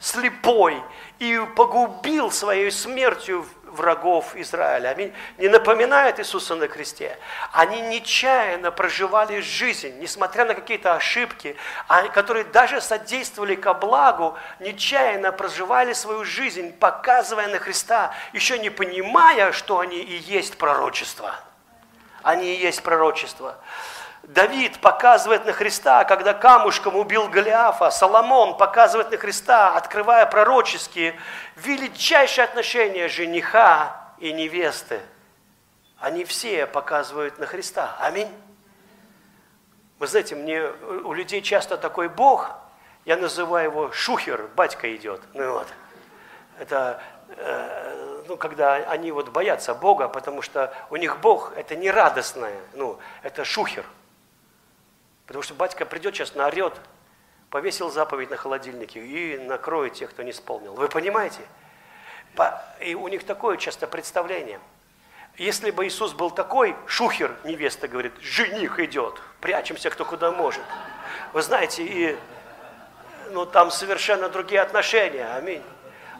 B: слепой, и погубил своей смертью врагов Израиля. Аминь. Не напоминает Иисуса на кресте. Они нечаянно проживали жизнь, несмотря на какие-то ошибки, а, которые даже содействовали ко благу, нечаянно проживали свою жизнь, показывая на Христа, еще не понимая, что они и есть пророчество. Они и есть пророчество. Давид показывает на Христа, когда камушком убил Голиафа. Соломон показывает на Христа, открывая пророческие, величайшие отношения жениха и невесты. Они все показывают на Христа. Аминь. Вы знаете, мне у людей часто такой Бог, я называю его шухер, батька идет. Ну вот. Это э, ну, когда они вот боятся Бога, потому что у них Бог это не радостное, ну, это шухер – Потому что батька придет сейчас, наорет, повесил заповедь на холодильнике и накроет тех, кто не исполнил. Вы понимаете? И у них такое часто представление. Если бы Иисус был такой, шухер, невеста говорит, жених идет, прячемся кто куда может. Вы знаете, и ну, там совершенно другие отношения. Аминь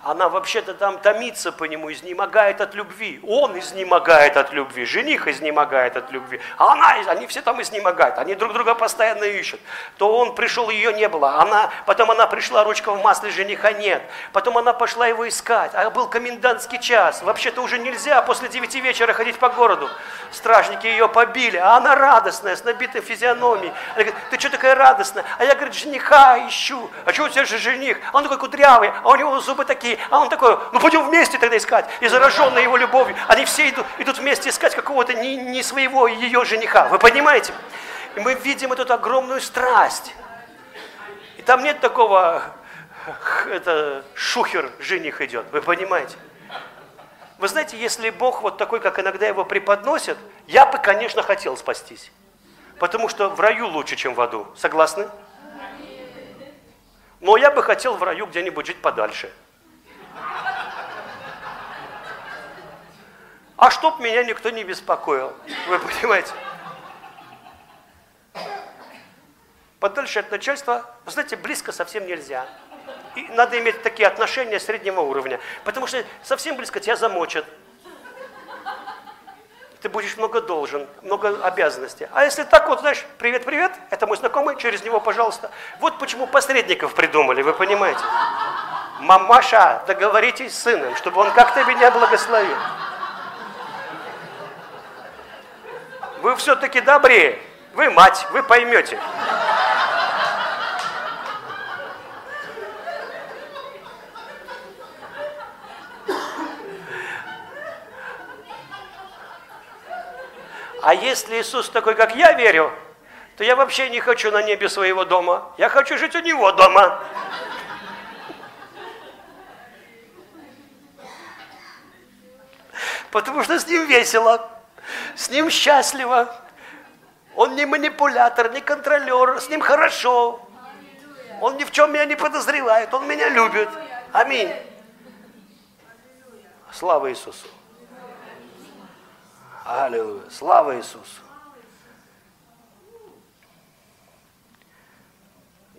B: она вообще-то там томится по нему, изнемогает от любви. Он изнемогает от любви, жених изнемогает от любви. А она, они все там изнемогают, они друг друга постоянно ищут. То он пришел, ее не было. Она, потом она пришла, ручка в масле, жениха нет. Потом она пошла его искать. А был комендантский час. Вообще-то уже нельзя после девяти вечера ходить по городу. Стражники ее побили, а она радостная, с набитой физиономией. Она говорит, ты что такая радостная? А я, говорит, жениха ищу. А что у тебя же жених? А он такой кудрявый, а у него зубы такие такие. А он такой, ну пойдем вместе тогда искать. И зараженные его любовью, они все идут, идут вместе искать какого-то не, не своего ее жениха. Вы понимаете? И мы видим эту огромную страсть. И там нет такого, это шухер жених идет. Вы понимаете? Вы знаете, если Бог вот такой, как иногда его преподносят, я бы, конечно, хотел спастись. Потому что в раю лучше, чем в аду. Согласны? Но я бы хотел в раю где-нибудь жить подальше. А чтоб меня никто не беспокоил. Вы понимаете? Подальше от начальства, вы знаете, близко совсем нельзя. И надо иметь такие отношения среднего уровня, потому что совсем близко тебя замочат. Ты будешь много должен, много обязанностей. А если так вот, знаешь, привет-привет, это мой знакомый, через него, пожалуйста. Вот почему посредников придумали, вы понимаете? мамаша, договоритесь с сыном, чтобы он как-то меня благословил. Вы все-таки добрее. Вы мать, вы поймете. А если Иисус такой, как я верю, то я вообще не хочу на небе своего дома. Я хочу жить у него дома. Потому что с Ним весело, с Ним счастливо. Он не манипулятор, не контролер, с Ним хорошо. Он ни в чем меня не подозревает, Он меня любит. Аминь. Слава Иисусу. Аллилуйя. Слава Иисусу.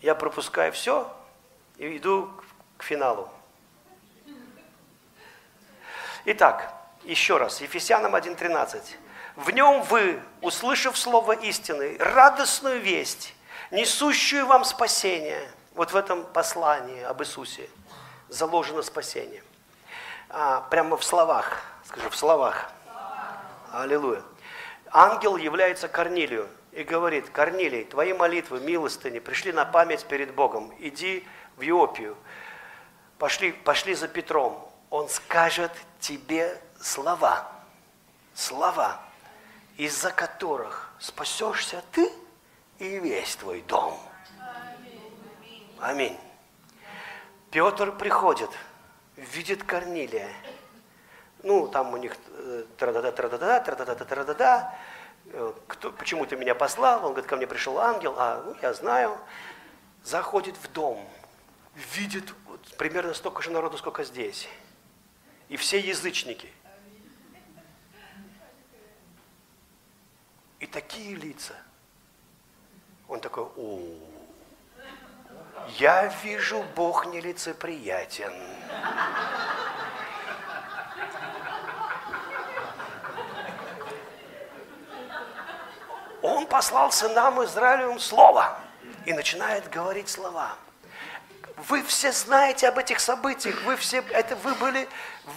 B: Я пропускаю все и иду к финалу. Итак, еще раз, Ефесянам 1.13. В нем вы, услышав слово истины, радостную весть, несущую вам спасение, вот в этом послании об Иисусе заложено спасение. А, прямо в словах, скажи, в словах. Аллилуйя. Ангел является Корнилию и говорит, Корнилий, твои молитвы, милостыни пришли на память перед Богом. Иди в Иопию. Пошли, пошли за Петром. Он скажет тебе слова. Слова, из-за которых спасешься ты и весь твой дом. Аминь. Петр приходит, видит Корнилия. Ну, там у них тра-да-да, тра-да-да, тра-да-да, тра-да-да. Кто, почему ты меня послал? Он говорит, ко мне пришел ангел. А, ну, я знаю. Заходит в дом, видит вот, примерно столько же народу, сколько здесь. И все язычники. И такие лица. Он такой, о, я вижу, Бог нелицеприятен. Он послал сынам Израилевым слово и начинает говорить слова. Вы все знаете об этих событиях, вы все, это вы были,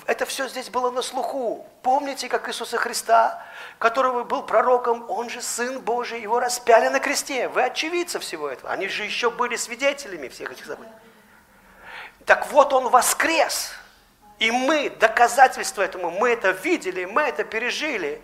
B: это все здесь было на слуху. Помните, как Иисуса Христа, которого был пророком, он же Сын Божий, его распяли на кресте. Вы очевидцы всего этого. Они же еще были свидетелями всех этих событий. Так вот, он воскрес. И мы, доказательство этому, мы это видели, мы это пережили.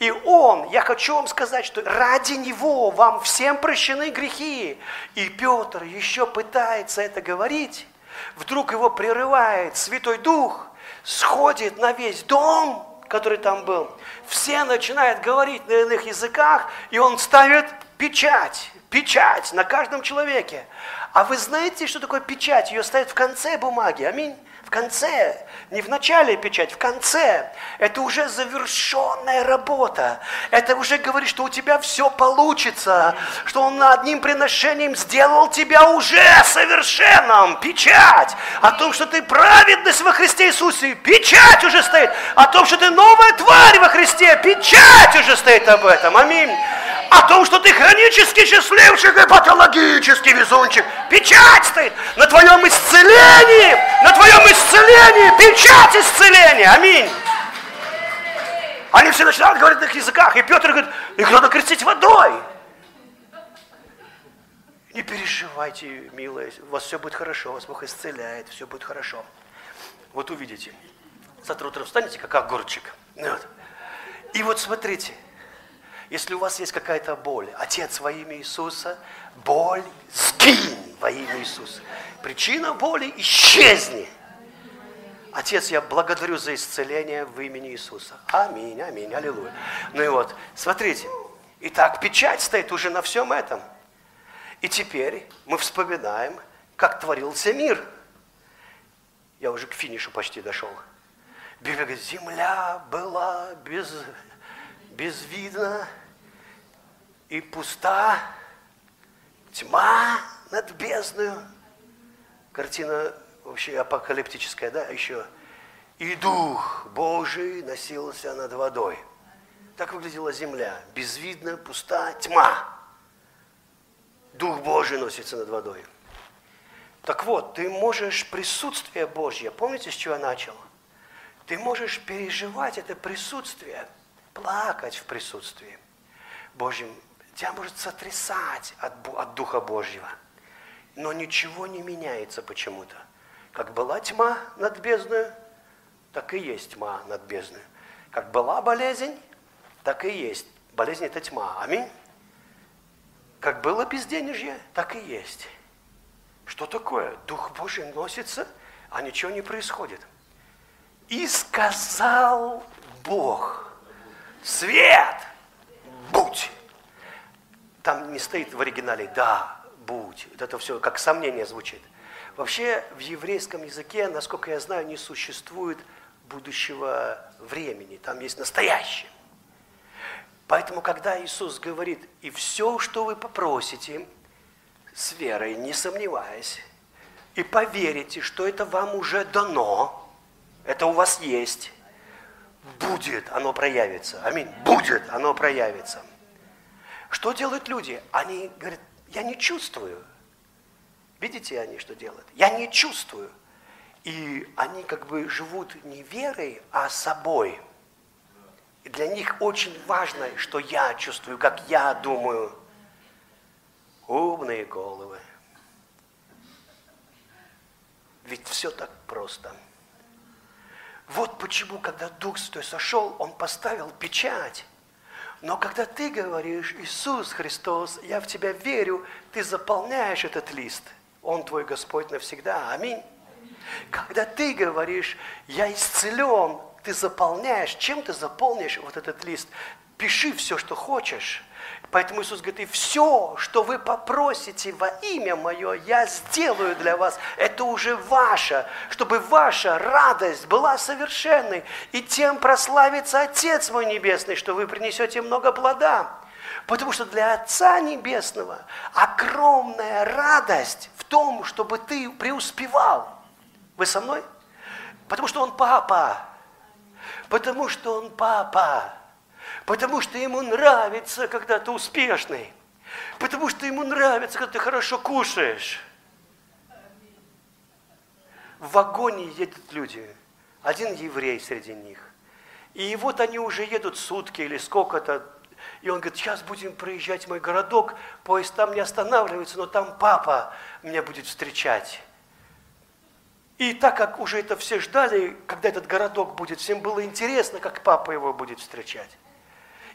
B: И Он, я хочу вам сказать, что ради Него вам всем прощены грехи. И Петр еще пытается это говорить. Вдруг его прерывает Святой Дух, сходит на весь дом, который там был. Все начинают говорить на иных языках, и он ставит печать, печать на каждом человеке. А вы знаете, что такое печать? Ее ставят в конце бумаги. Аминь в конце, не в начале печать, в конце. Это уже завершенная работа. Это уже говорит, что у тебя все получится, что Он одним приношением сделал тебя уже совершенным. Печать о том, что ты праведность во Христе Иисусе. Печать уже стоит о том, что ты новая тварь во Христе. Печать уже стоит об этом. Аминь о том, что ты хронически счастливчик и патологический везунчик. Печать стоит на твоем исцелении, на твоем исцелении, печать исцеления. Аминь. Они все начинают говорить на их языках, и Петр говорит, их надо крестить водой. Не переживайте, милые, у вас все будет хорошо, вас Бог исцеляет, все будет хорошо. Вот увидите. Завтра утром встанете, как огурчик. Вот. И вот смотрите, если у вас есть какая-то боль, Отец во имя Иисуса, боль сгинь во имя Иисуса. Причина боли исчезни. Отец, я благодарю за исцеление в имени Иисуса. Аминь, аминь, аллилуйя. Ну и вот, смотрите. Итак, печать стоит уже на всем этом. И теперь мы вспоминаем, как творился мир. Я уже к финишу почти дошел. Библия говорит, земля была без, безвидна, и пуста, тьма над бездною. Картина вообще апокалиптическая, да, еще. И Дух Божий носился над водой. Так выглядела земля. Безвидно, пуста, тьма. Дух Божий носится над водой. Так вот, ты можешь присутствие Божье, помните, с чего я начал? Ты можешь переживать это присутствие, плакать в присутствии Божьем, Тебя может сотрясать от, от Духа Божьего. Но ничего не меняется почему-то. Как была тьма над бездной, так и есть тьма над бездной. Как была болезнь, так и есть Болезнь – это тьма. Аминь. Как было безденежье, так и есть. Что такое? Дух Божий носится, а ничего не происходит. И сказал Бог, свет, будь. Там не стоит в оригинале «да, будь». Вот это все как сомнение звучит. Вообще в еврейском языке, насколько я знаю, не существует будущего времени. Там есть настоящее. Поэтому, когда Иисус говорит, и все, что вы попросите, с верой, не сомневаясь, и поверите, что это вам уже дано, это у вас есть, будет, оно проявится. Аминь. Будет, оно проявится. Что делают люди? Они говорят, я не чувствую. Видите они, что делают? Я не чувствую. И они как бы живут не верой, а собой. И для них очень важно, что я чувствую, как я думаю. Умные головы. Ведь все так просто. Вот почему, когда Дух Святой сошел, Он поставил печать. Но когда ты говоришь, Иисус Христос, я в Тебя верю, ты заполняешь этот лист. Он твой Господь навсегда. Аминь. Когда ты говоришь, я исцелен, ты заполняешь, чем ты заполнишь вот этот лист? Пиши все, что хочешь. Поэтому Иисус говорит, и все, что вы попросите во имя Мое, я сделаю для вас. Это уже ваше, чтобы ваша радость была совершенной. И тем прославится Отец мой Небесный, что вы принесете много плода. Потому что для Отца Небесного огромная радость в том, чтобы ты преуспевал. Вы со мной? Потому что Он папа. Потому что Он папа. Потому что ему нравится, когда ты успешный. Потому что ему нравится, когда ты хорошо кушаешь. В вагоне едут люди. Один еврей среди них. И вот они уже едут сутки или сколько-то. И он говорит, сейчас будем проезжать мой городок, поезд там не останавливается, но там папа меня будет встречать. И так как уже это все ждали, когда этот городок будет, всем было интересно, как папа его будет встречать.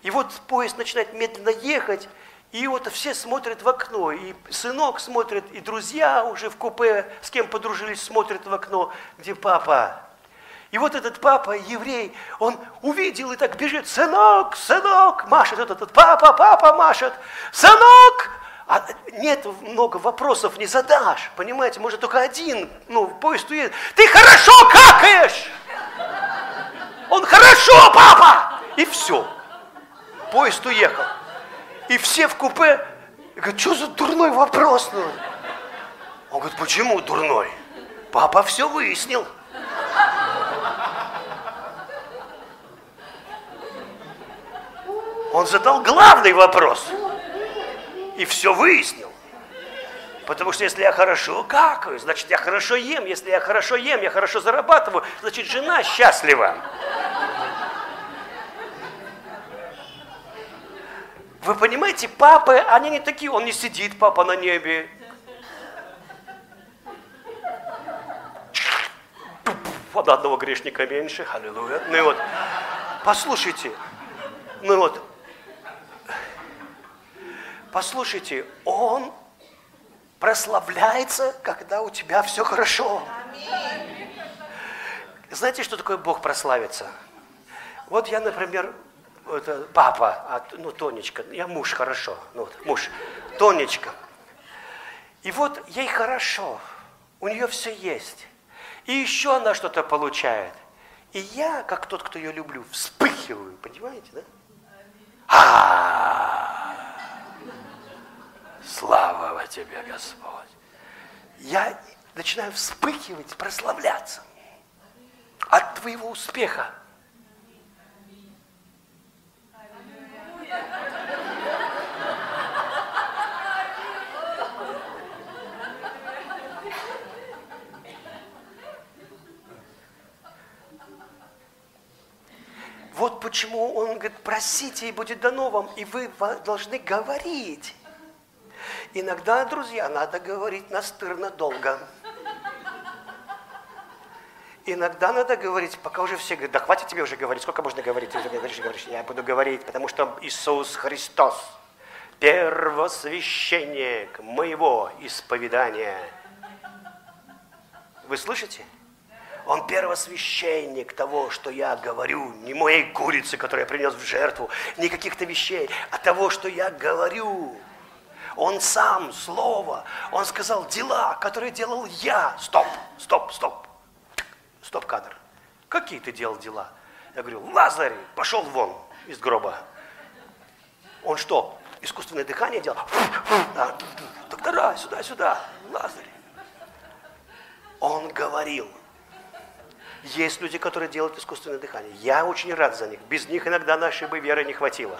B: И вот поезд начинает медленно ехать, и вот все смотрят в окно, и сынок смотрит, и друзья уже в купе, с кем подружились, смотрят в окно, где папа. И вот этот папа, еврей, он увидел и так бежит, сынок, сынок, машет этот, этот папа, папа машет, сынок, а нет много вопросов не задашь, понимаете, может только один, ну, поезд уедет. Ты хорошо какаешь! Он хорошо, папа! И все поезд уехал. И все в купе говорят, что за дурной вопрос? Ну? Он говорит, почему дурной? Папа все выяснил. Он задал главный вопрос. И все выяснил. Потому что если я хорошо какаю, значит я хорошо ем. Если я хорошо ем, я хорошо зарабатываю, значит жена счастлива. Вы понимаете, папы, они не такие, он не сидит, папа, на небе. Вот одного грешника меньше, аллилуйя. Ну и вот, послушайте, ну вот, послушайте, он прославляется, когда у тебя все хорошо. Знаете, что такое Бог прославится? Вот я, например, это папа, а, ну, Тонечка, я муж, хорошо, ну, вот, муж, Тонечка. И вот ей хорошо, у нее все есть. И еще она что-то получает. И я, как тот, кто ее люблю, вспыхиваю, понимаете, да? А, слава тебе, Господь. Я начинаю вспыхивать, прославляться от твоего успеха. Вот почему он говорит, просите, и будет дано вам, и вы должны говорить. Иногда, друзья, надо говорить настырно долго. Иногда надо говорить, пока уже все говорят, да хватит тебе уже говорить, сколько можно говорить, уже говоришь, говоришь, я буду говорить, потому что Иисус Христос, первосвященник моего исповедания. Вы слышите? Он первосвященник того, что я говорю, не моей курицы, которую я принес в жертву, не каких-то вещей, а того, что я говорю. Он сам, Слово, Он сказал дела, которые делал я. Стоп, стоп, стоп. Стоп-кадр. Какие ты делал дела? Я говорю, Лазарь, пошел вон из гроба. Он что, искусственное дыхание делал? Доктора, сюда, сюда, Лазарь. Он говорил. Есть люди, которые делают искусственное дыхание. Я очень рад за них. Без них иногда нашей бы веры не хватило.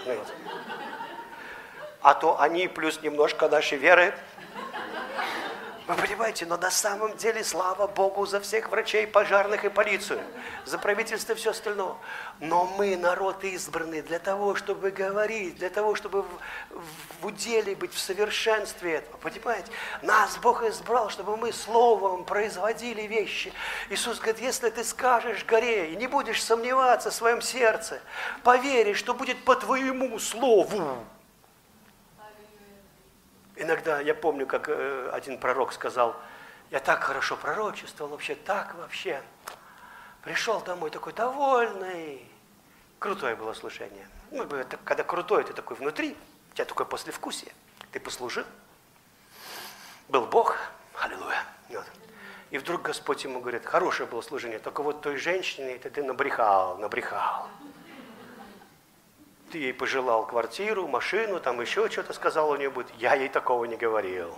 B: А то они плюс немножко нашей веры вы понимаете, но на самом деле слава Богу за всех врачей, пожарных и полицию, за правительство и все остальное. Но мы народ избранный для того, чтобы говорить, для того, чтобы в, в уделе быть в совершенстве этого. Понимаете? Нас Бог избрал, чтобы мы словом производили вещи. Иисус говорит, если ты скажешь горе и не будешь сомневаться в своем сердце, поверишь, что будет по твоему слову, Иногда я помню, как э, один пророк сказал, я так хорошо пророчествовал, вообще так вообще. Пришел домой такой довольный. Крутое было служение. Ну, когда крутое, ты такой внутри, у тебя такое послевкусие. Ты послужил. Был Бог, аллилуйя. Вот. И вдруг Господь ему говорит, хорошее было служение, только вот той женщине ты, ты набрехал, набрехал ты ей пожелал квартиру, машину, там еще что-то сказал у нее будет. Я ей такого не говорил.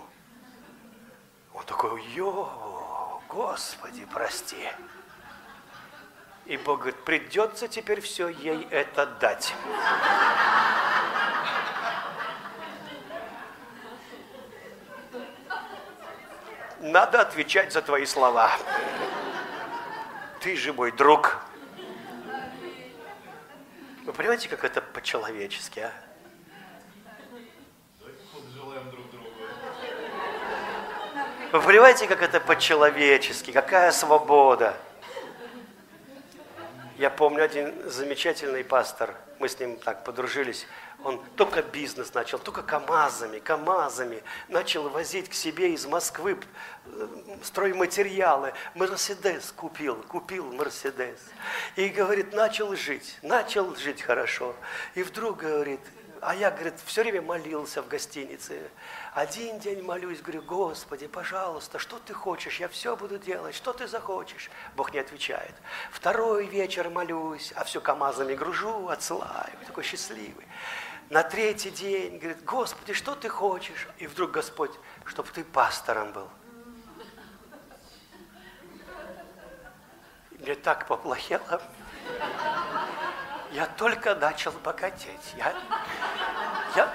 B: Он такой, йо, Господи, прости. И Бог говорит, придется теперь все ей это дать. Надо отвечать за твои слова. Ты же мой друг. Вы понимаете, как это по-человечески, а? Вы понимаете, как это по-человечески, какая свобода? Я помню один замечательный пастор, мы с ним так подружились, он только бизнес начал, только КАМАЗами, КАМАЗами начал возить к себе из Москвы э, стройматериалы. Мерседес купил, купил Мерседес. И, говорит, начал жить, начал жить хорошо. И вдруг, говорит, а я, говорит, все время молился в гостинице. Один день молюсь, говорю, Господи, пожалуйста, что ты хочешь, я все буду делать, что ты захочешь. Бог не отвечает. Второй вечер молюсь, а все КАМАЗами гружу, отсылаю, такой счастливый. На третий день говорит, Господи, что ты хочешь? И вдруг Господь, чтобы ты пастором был. Мне так поплохело. Я только начал богатеть. Я, я,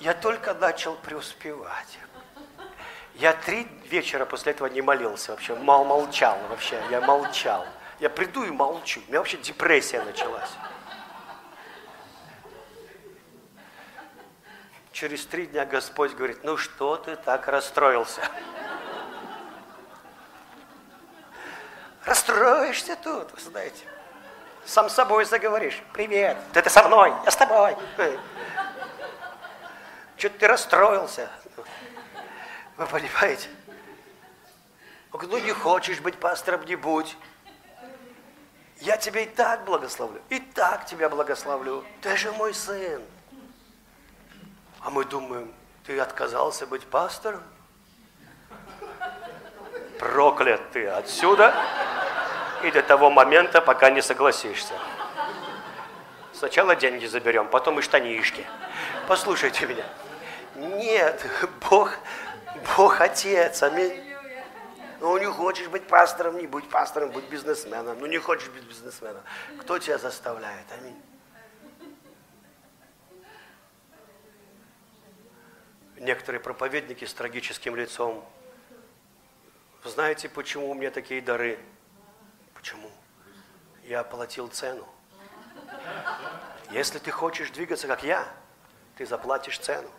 B: я только начал преуспевать. Я три вечера после этого не молился вообще, мол, молчал вообще, я молчал. Я приду и молчу. У меня вообще депрессия началась. Через три дня Господь говорит, ну что ты так расстроился? Расстроишься тут, вы знаете. Сам с собой заговоришь. Привет, ты это со мной, я с тобой. Что ты расстроился? Вы понимаете? Ну не хочешь быть пастором, не будь. Я тебя и так благословлю, и так тебя благословлю. Ты же мой сын. А мы думаем, ты отказался быть пастором? Проклят ты отсюда и до того момента, пока не согласишься. Сначала деньги заберем, потом и штанишки. Послушайте меня. Нет, Бог, Бог Отец, аминь. Ну, не хочешь быть пастором, не будь пастором, будь бизнесменом. Ну, не хочешь быть бизнесменом. Кто тебя заставляет? Аминь. некоторые проповедники с трагическим лицом. Знаете, почему у меня такие дары? Почему? Я оплатил цену. Если ты хочешь двигаться, как я, ты заплатишь цену.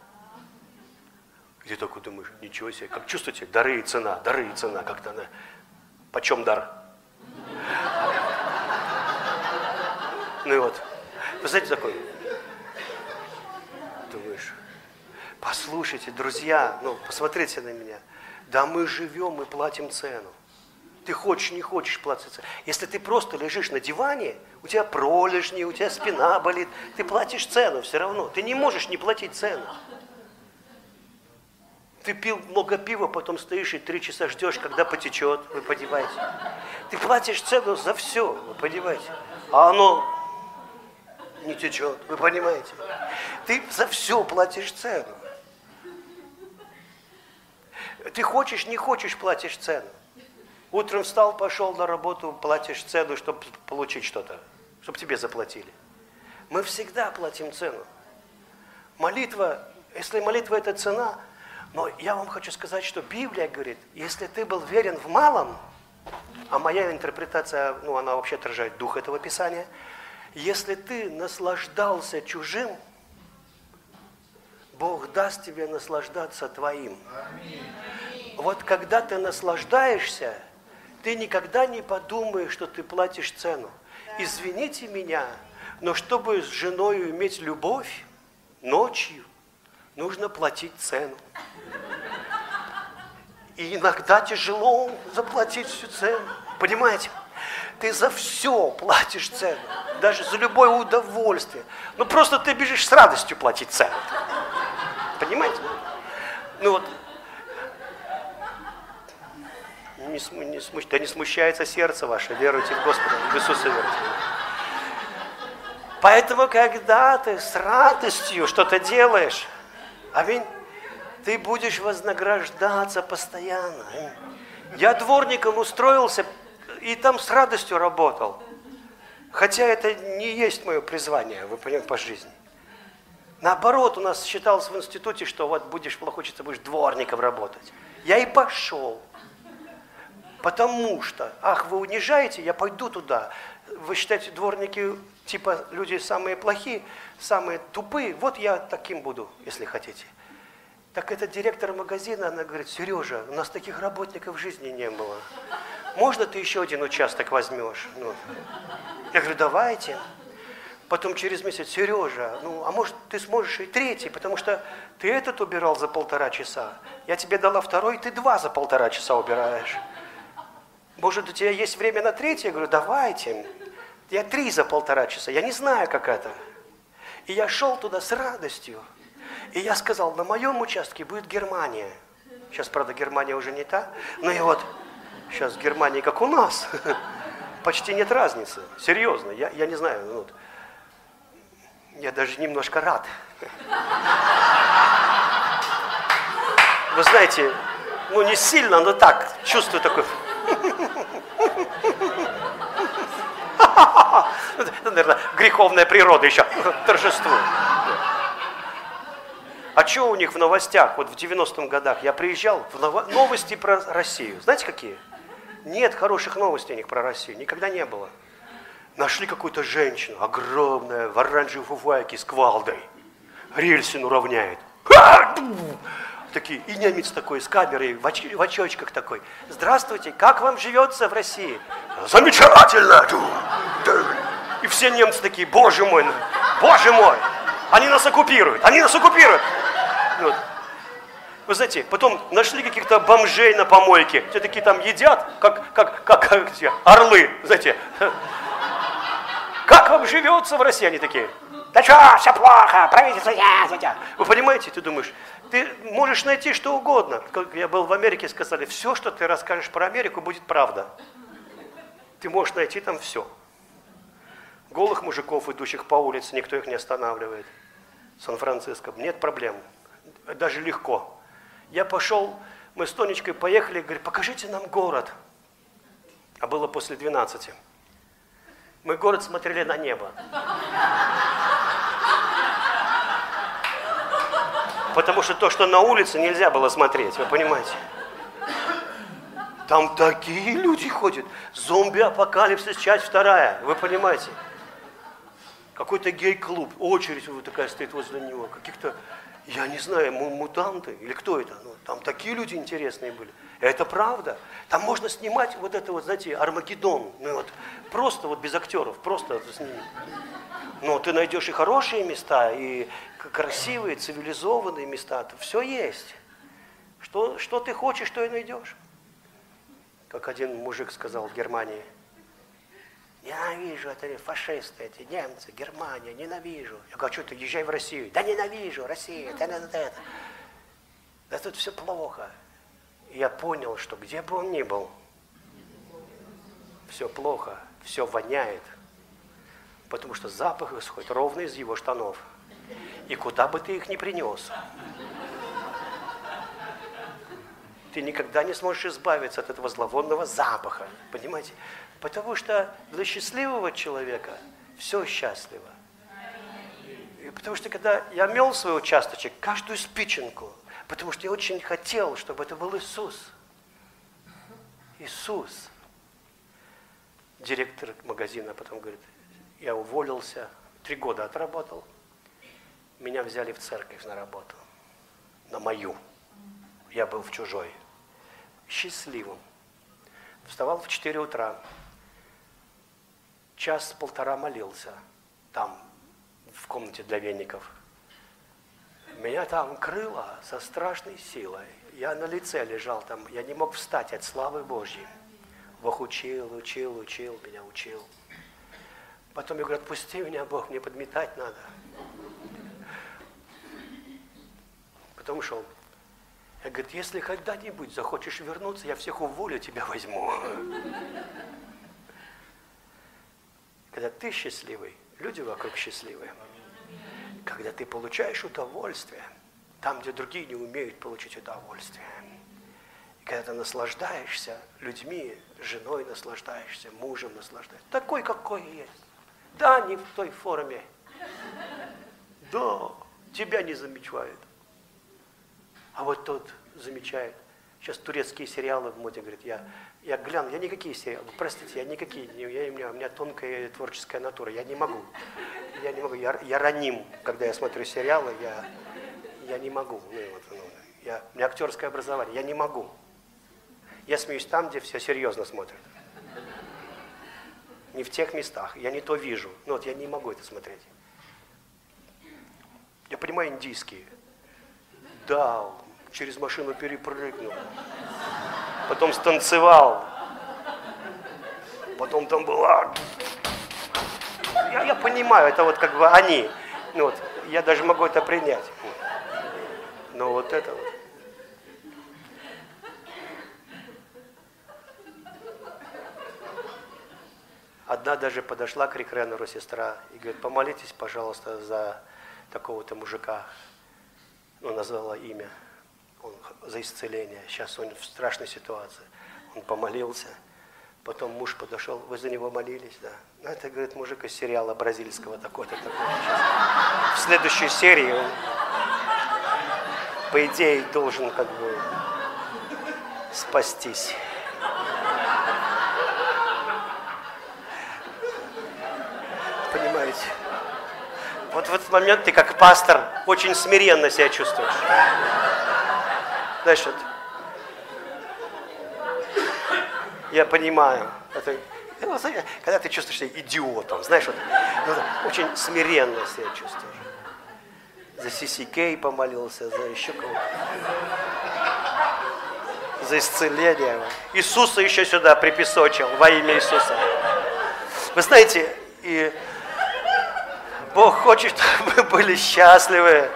B: И ты только думаешь, ничего себе, как чувствуете, дары и цена, дары и цена, как-то она. Почем дар? Ну и вот, вы знаете, такой, думаешь, послушайте, друзья, ну, посмотрите на меня, да мы живем и платим цену. Ты хочешь, не хочешь платить цену. Если ты просто лежишь на диване, у тебя пролежни, у тебя спина болит, ты платишь цену все равно. Ты не можешь не платить цену. Ты пил много пива, потом стоишь и три часа ждешь, когда потечет, вы понимаете. Ты платишь цену за все, вы понимаете. А оно не течет, вы понимаете. Ты за все платишь цену. Ты хочешь, не хочешь, платишь цену. Утром встал, пошел на работу, платишь цену, чтобы получить что-то, чтобы тебе заплатили. Мы всегда платим цену. Молитва, если молитва это цена, но я вам хочу сказать, что Библия говорит, если ты был верен в малом, а моя интерпретация, ну, она вообще отражает дух этого Писания, если ты наслаждался чужим, Бог даст тебе наслаждаться твоим. Вот когда ты наслаждаешься, ты никогда не подумаешь, что ты платишь цену. Извините меня, но чтобы с женой иметь любовь ночью, нужно платить цену. И иногда тяжело заплатить всю цену. Понимаете? Ты за все платишь цену. Даже за любое удовольствие. Ну просто ты бежишь с радостью платить цену. Понимаете? Ну вот. Не, сму, не смущ, да не смущается сердце ваше, веруйте в Господа, в Иисуса веруйте. Поэтому, когда ты с радостью что-то делаешь, аминь, ты будешь вознаграждаться постоянно. Я дворником устроился и там с радостью работал. Хотя это не есть мое призвание, вы понимаете, по жизни. Наоборот, у нас считалось в институте, что вот будешь плохо учиться, будешь дворником работать. Я и пошел. Потому что, ах, вы унижаете, я пойду туда. Вы считаете, дворники, типа, люди самые плохие, самые тупые. Вот я таким буду, если хотите. Так этот директор магазина, она говорит, Сережа, у нас таких работников в жизни не было. Можно ты еще один участок возьмешь? Ну, я говорю, давайте. Потом через месяц, Сережа, ну, а может ты сможешь и третий, потому что ты этот убирал за полтора часа. Я тебе дала второй, ты два за полтора часа убираешь. Может, у тебя есть время на третий? Я говорю, давайте. Я три за полтора часа. Я не знаю, как это. И я шел туда с радостью. И я сказал, на моем участке будет Германия. Сейчас, правда, Германия уже не та. Но и вот сейчас в Германии, как у нас, почти нет разницы. Серьезно, я, я не знаю. Ну, вот. Я даже немножко рад. Вы знаете, ну не сильно, но так, чувствую такой... Это, наверное, греховная природа еще торжествует. А что у них в новостях? Вот в 90-м годах я приезжал, в ново... новости про Россию. Знаете какие? Нет хороших новостей у них про Россию. Никогда не было. Нашли какую-то женщину, огромная, в оранжевой фуфайке с квалдой. Рельсину равняет. Такие, и немец такой, с камерой, в, оч, в очочках такой. Здравствуйте, как вам живется в России? Замечательно! И все немцы такие, боже мой, боже мой, они нас оккупируют, они нас оккупируют. Вот. Вы знаете, потом нашли каких-то бомжей на помойке. Те такие там едят, как, как, как, как орлы, знаете. Как вам живется в России? Они такие, да что, все плохо, правительство, я. Вы понимаете, ты думаешь, ты можешь найти что угодно. Как я был в Америке, сказали, все, что ты расскажешь про Америку, будет правда. Ты можешь найти там все. Голых мужиков, идущих по улице, никто их не останавливает. Сан-Франциско, нет проблем даже легко. Я пошел, мы с Тонечкой поехали, говорит, покажите нам город. А было после 12. Мы город смотрели на небо. Потому что то, что на улице, нельзя было смотреть, вы понимаете? Там такие люди ходят. Зомби-апокалипсис, часть вторая, вы понимаете? Какой-то гей-клуб, очередь вот такая стоит возле него, каких-то
A: Я не знаю, мутанты или кто это. Ну, там такие люди интересные были. Это правда. Там можно снимать вот это вот, знаете, Армагеддон. Ну вот, просто вот без актеров, просто снимать. Но ты найдешь и хорошие места, и красивые, цивилизованные места. Все есть. Что, что ты хочешь, то и найдешь. Как один мужик сказал в Германии. Ненавижу это фашисты, эти немцы, Германия, ненавижу. Я говорю, «А что ты, езжай в Россию. Да ненавижу, Россия, это, это, это. Да тут все плохо я понял, что где бы он ни был, все плохо, все воняет, потому что запах исходит ровно из его штанов. И куда бы ты их ни принес, ты никогда не сможешь избавиться от этого зловонного запаха, понимаете? Потому что для счастливого человека все счастливо. И потому что когда я мел свой участочек, каждую спиченку – Потому что я очень хотел, чтобы это был Иисус. Иисус. Директор магазина потом говорит, я уволился, три года отработал. Меня взяли в церковь на работу, на мою. Я был в чужой. Счастливым. Вставал в 4 утра. Час-полтора молился там, в комнате для веников – меня там крыло со страшной силой. Я на лице лежал там, я не мог встать от славы Божьей. Бог учил, учил, учил, меня учил. Потом я говорю, отпусти меня, Бог, мне подметать надо. Потом ушел. Я говорю, если когда-нибудь захочешь вернуться, я всех уволю, тебя возьму. Когда ты счастливый, люди вокруг счастливые когда ты получаешь удовольствие, там, где другие не умеют получить удовольствие. Когда ты наслаждаешься людьми, женой наслаждаешься, мужем наслаждаешься, такой, какой есть. Да, не в той форме. Да, тебя не замечают. А вот тот замечает. Сейчас турецкие сериалы в моде, говорит, я, я гляну, я никакие сериалы, простите, я никакие, я, у, меня, у меня тонкая творческая натура, я не могу я не могу, я, я раним, когда я смотрю сериалы, я, я не могу. Ну, вот, ну, я, у меня актерское образование, я не могу. Я смеюсь там, где все серьезно смотрят. Не в тех местах, я не то вижу. Ну вот я не могу это смотреть. Я понимаю индийские. Да, через машину перепрыгнул. Потом станцевал. Потом там была я, я понимаю, это вот как бы они. Ну, вот, я даже могу это принять. Но вот это вот. Одна даже подошла к Рикренеру, сестра, и говорит, помолитесь, пожалуйста, за такого-то мужика. Ну, назвала имя. Он за исцеление. Сейчас он в страшной ситуации. Он помолился – Потом муж подошел, вы за него молились, да. Ну, это, говорит, мужик из сериала бразильского такой-то, такой В следующей серии он, по идее, должен как бы спастись. Понимаете? Вот в этот момент ты как пастор очень смиренно себя чувствуешь. Знаешь, вот, я понимаю. Это, ну, когда ты чувствуешь себя идиотом, знаешь, вот, ну, очень смиренно себя чувствуешь. За Кей помолился, за еще кого За исцеление. Иисуса еще сюда припесочил во имя Иисуса. Вы знаете, и Бог хочет, чтобы мы были счастливы,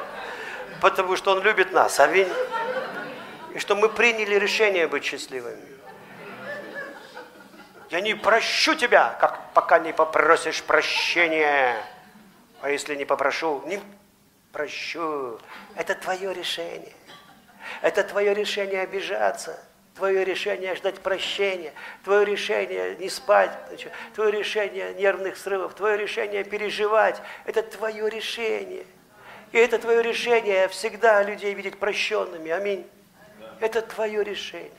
A: потому что Он любит нас. Аминь. И что мы приняли решение быть счастливыми. Я не прощу тебя, как пока не попросишь прощения. А если не попрошу, не прощу. Это твое решение. Это твое решение обижаться, твое решение ждать прощения, твое решение не спать, твое решение нервных срывов, твое решение переживать. Это твое решение. И это твое решение всегда людей видеть прощенными. Аминь. Это твое решение.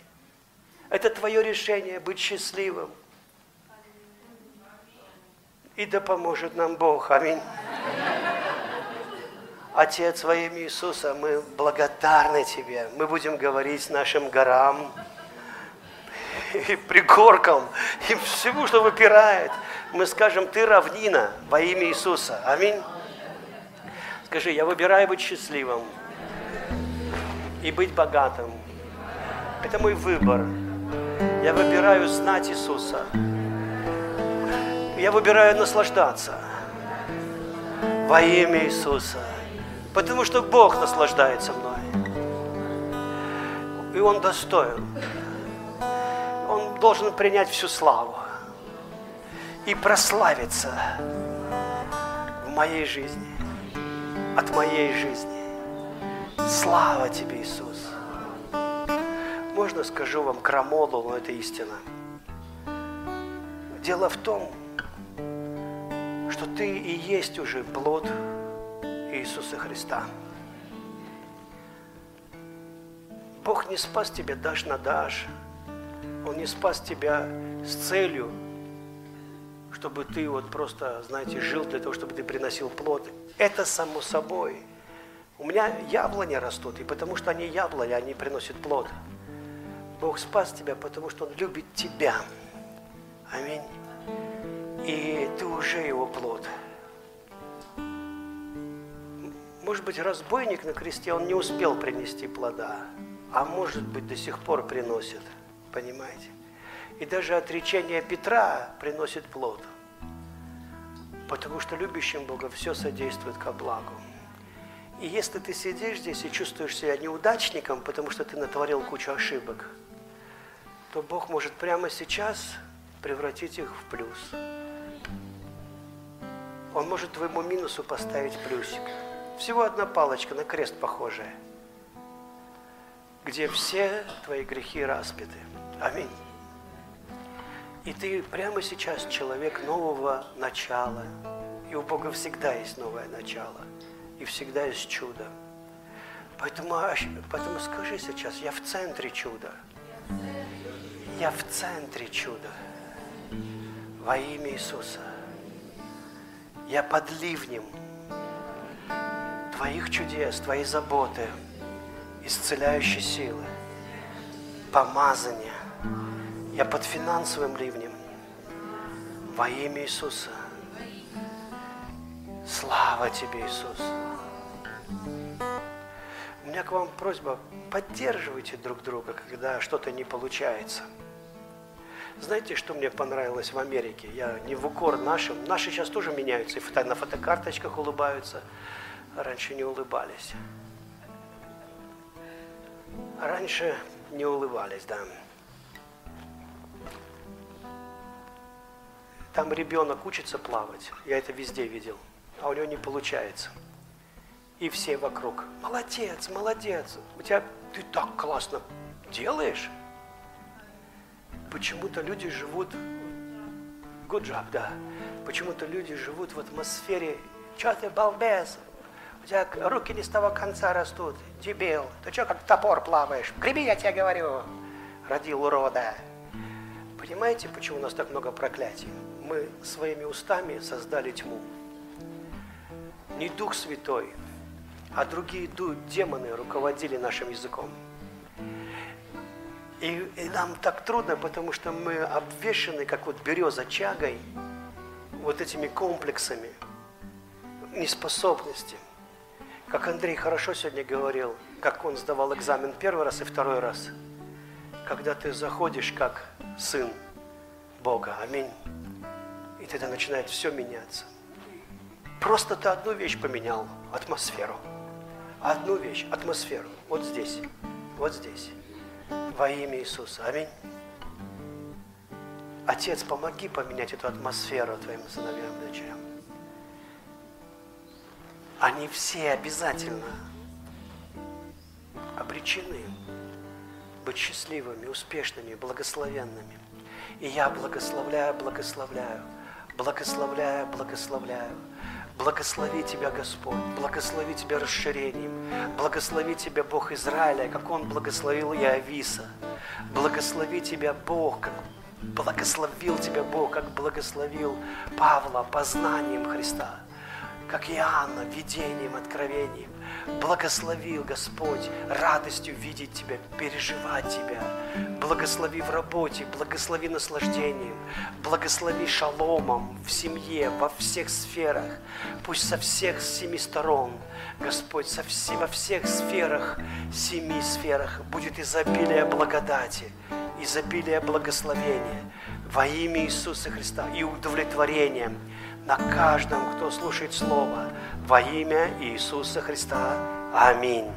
A: Это твое решение быть счастливым. И да поможет нам Бог. Аминь. Отец, во имя Иисуса, мы благодарны Тебе. Мы будем говорить нашим горам, и пригоркам, и всему, что выпирает. Мы скажем, Ты равнина во имя Иисуса. Аминь. Скажи, я выбираю быть счастливым и быть богатым. Это мой выбор. Я выбираю знать Иисуса. Я выбираю наслаждаться во имя Иисуса. Потому что Бог наслаждается мной. И Он достоин. Он должен принять всю славу и прославиться в моей жизни, от моей жизни. Слава Тебе, Иисус! Можно скажу вам крамолу, но это истина. Дело в том, что ты и есть уже плод Иисуса Христа. Бог не спас тебя дашь на дашь. Он не спас тебя с целью, чтобы ты вот просто, знаете, жил для того, чтобы ты приносил плод. Это само собой. У меня яблони растут, и потому что они яблони, они приносят плод. Бог спас тебя, потому что Он любит тебя. Аминь. И ты уже Его плод. Может быть, разбойник на кресте, он не успел принести плода, а может быть, до сих пор приносит. Понимаете? И даже отречение Петра приносит плод. Потому что любящим Бога все содействует ко благу. И если ты сидишь здесь и чувствуешь себя неудачником, потому что ты натворил кучу ошибок, то Бог может прямо сейчас превратить их в плюс. Он может твоему минусу поставить плюсик. Всего одна палочка на крест похожая, где все твои грехи распяты. Аминь. И ты прямо сейчас человек нового начала. И у Бога всегда есть новое начало. И всегда есть чудо. Поэтому, поэтому скажи сейчас, я в центре чуда. Я в центре чуда. Во имя Иисуса. Я под ливнем Твоих чудес, Твоей заботы, исцеляющей силы, помазания, я под финансовым ливнем. Во имя Иисуса. Слава Тебе, Иисус. У меня к вам просьба, поддерживайте друг друга, когда что-то не получается. Знаете, что мне понравилось в Америке? Я не в укор нашим. Наши сейчас тоже меняются, и на фотокарточках улыбаются. раньше не улыбались. Раньше не улыбались, да. Там ребенок учится плавать, я это везде видел, а у него не получается. И все вокруг, молодец, молодец, у тебя ты так классно делаешь. Почему-то люди живут, good job, да, почему-то люди живут в атмосфере, что ты балбес, у тебя руки не с того конца растут, дебил, ты что как топор плаваешь, греби, я тебе говорю, родил урода. Понимаете, почему у нас так много проклятий? мы своими устами создали тьму. Не Дух Святой, а другие демоны руководили нашим языком. И, и нам так трудно, потому что мы обвешены, как вот береза чагой, вот этими комплексами неспособности. Как Андрей хорошо сегодня говорил, как он сдавал экзамен первый раз и второй раз. Когда ты заходишь как сын Бога. Аминь тогда начинает все меняться. Просто ты одну вещь поменял, атмосферу. Одну вещь, атмосферу. Вот здесь, вот здесь. Во имя Иисуса. Аминь. Отец, помоги поменять эту атмосферу твоим сыновьям и дочерям. Они все обязательно обречены быть счастливыми, успешными, благословенными. И я благословляю, благословляю благословляю, благословляю. Благослови Тебя, Господь, благослови Тебя расширением, благослови Тебя, Бог Израиля, как Он благословил Иовиса. Благослови Тебя, Бог, как благословил Тебя, Бог, как благословил Павла познанием Христа, как Иоанна, видением, откровением. Благословил Господь радостью видеть Тебя, переживать Тебя. Благослови в работе, благослови наслаждением, благослови шаломом в семье, во всех сферах. Пусть со всех семи сторон, Господь, со все, во всех сферах, семи сферах будет изобилие благодати, изобилие благословения во имя Иисуса Христа и удовлетворение на каждом, кто слушает Слово, во имя Иисуса Христа. Аминь.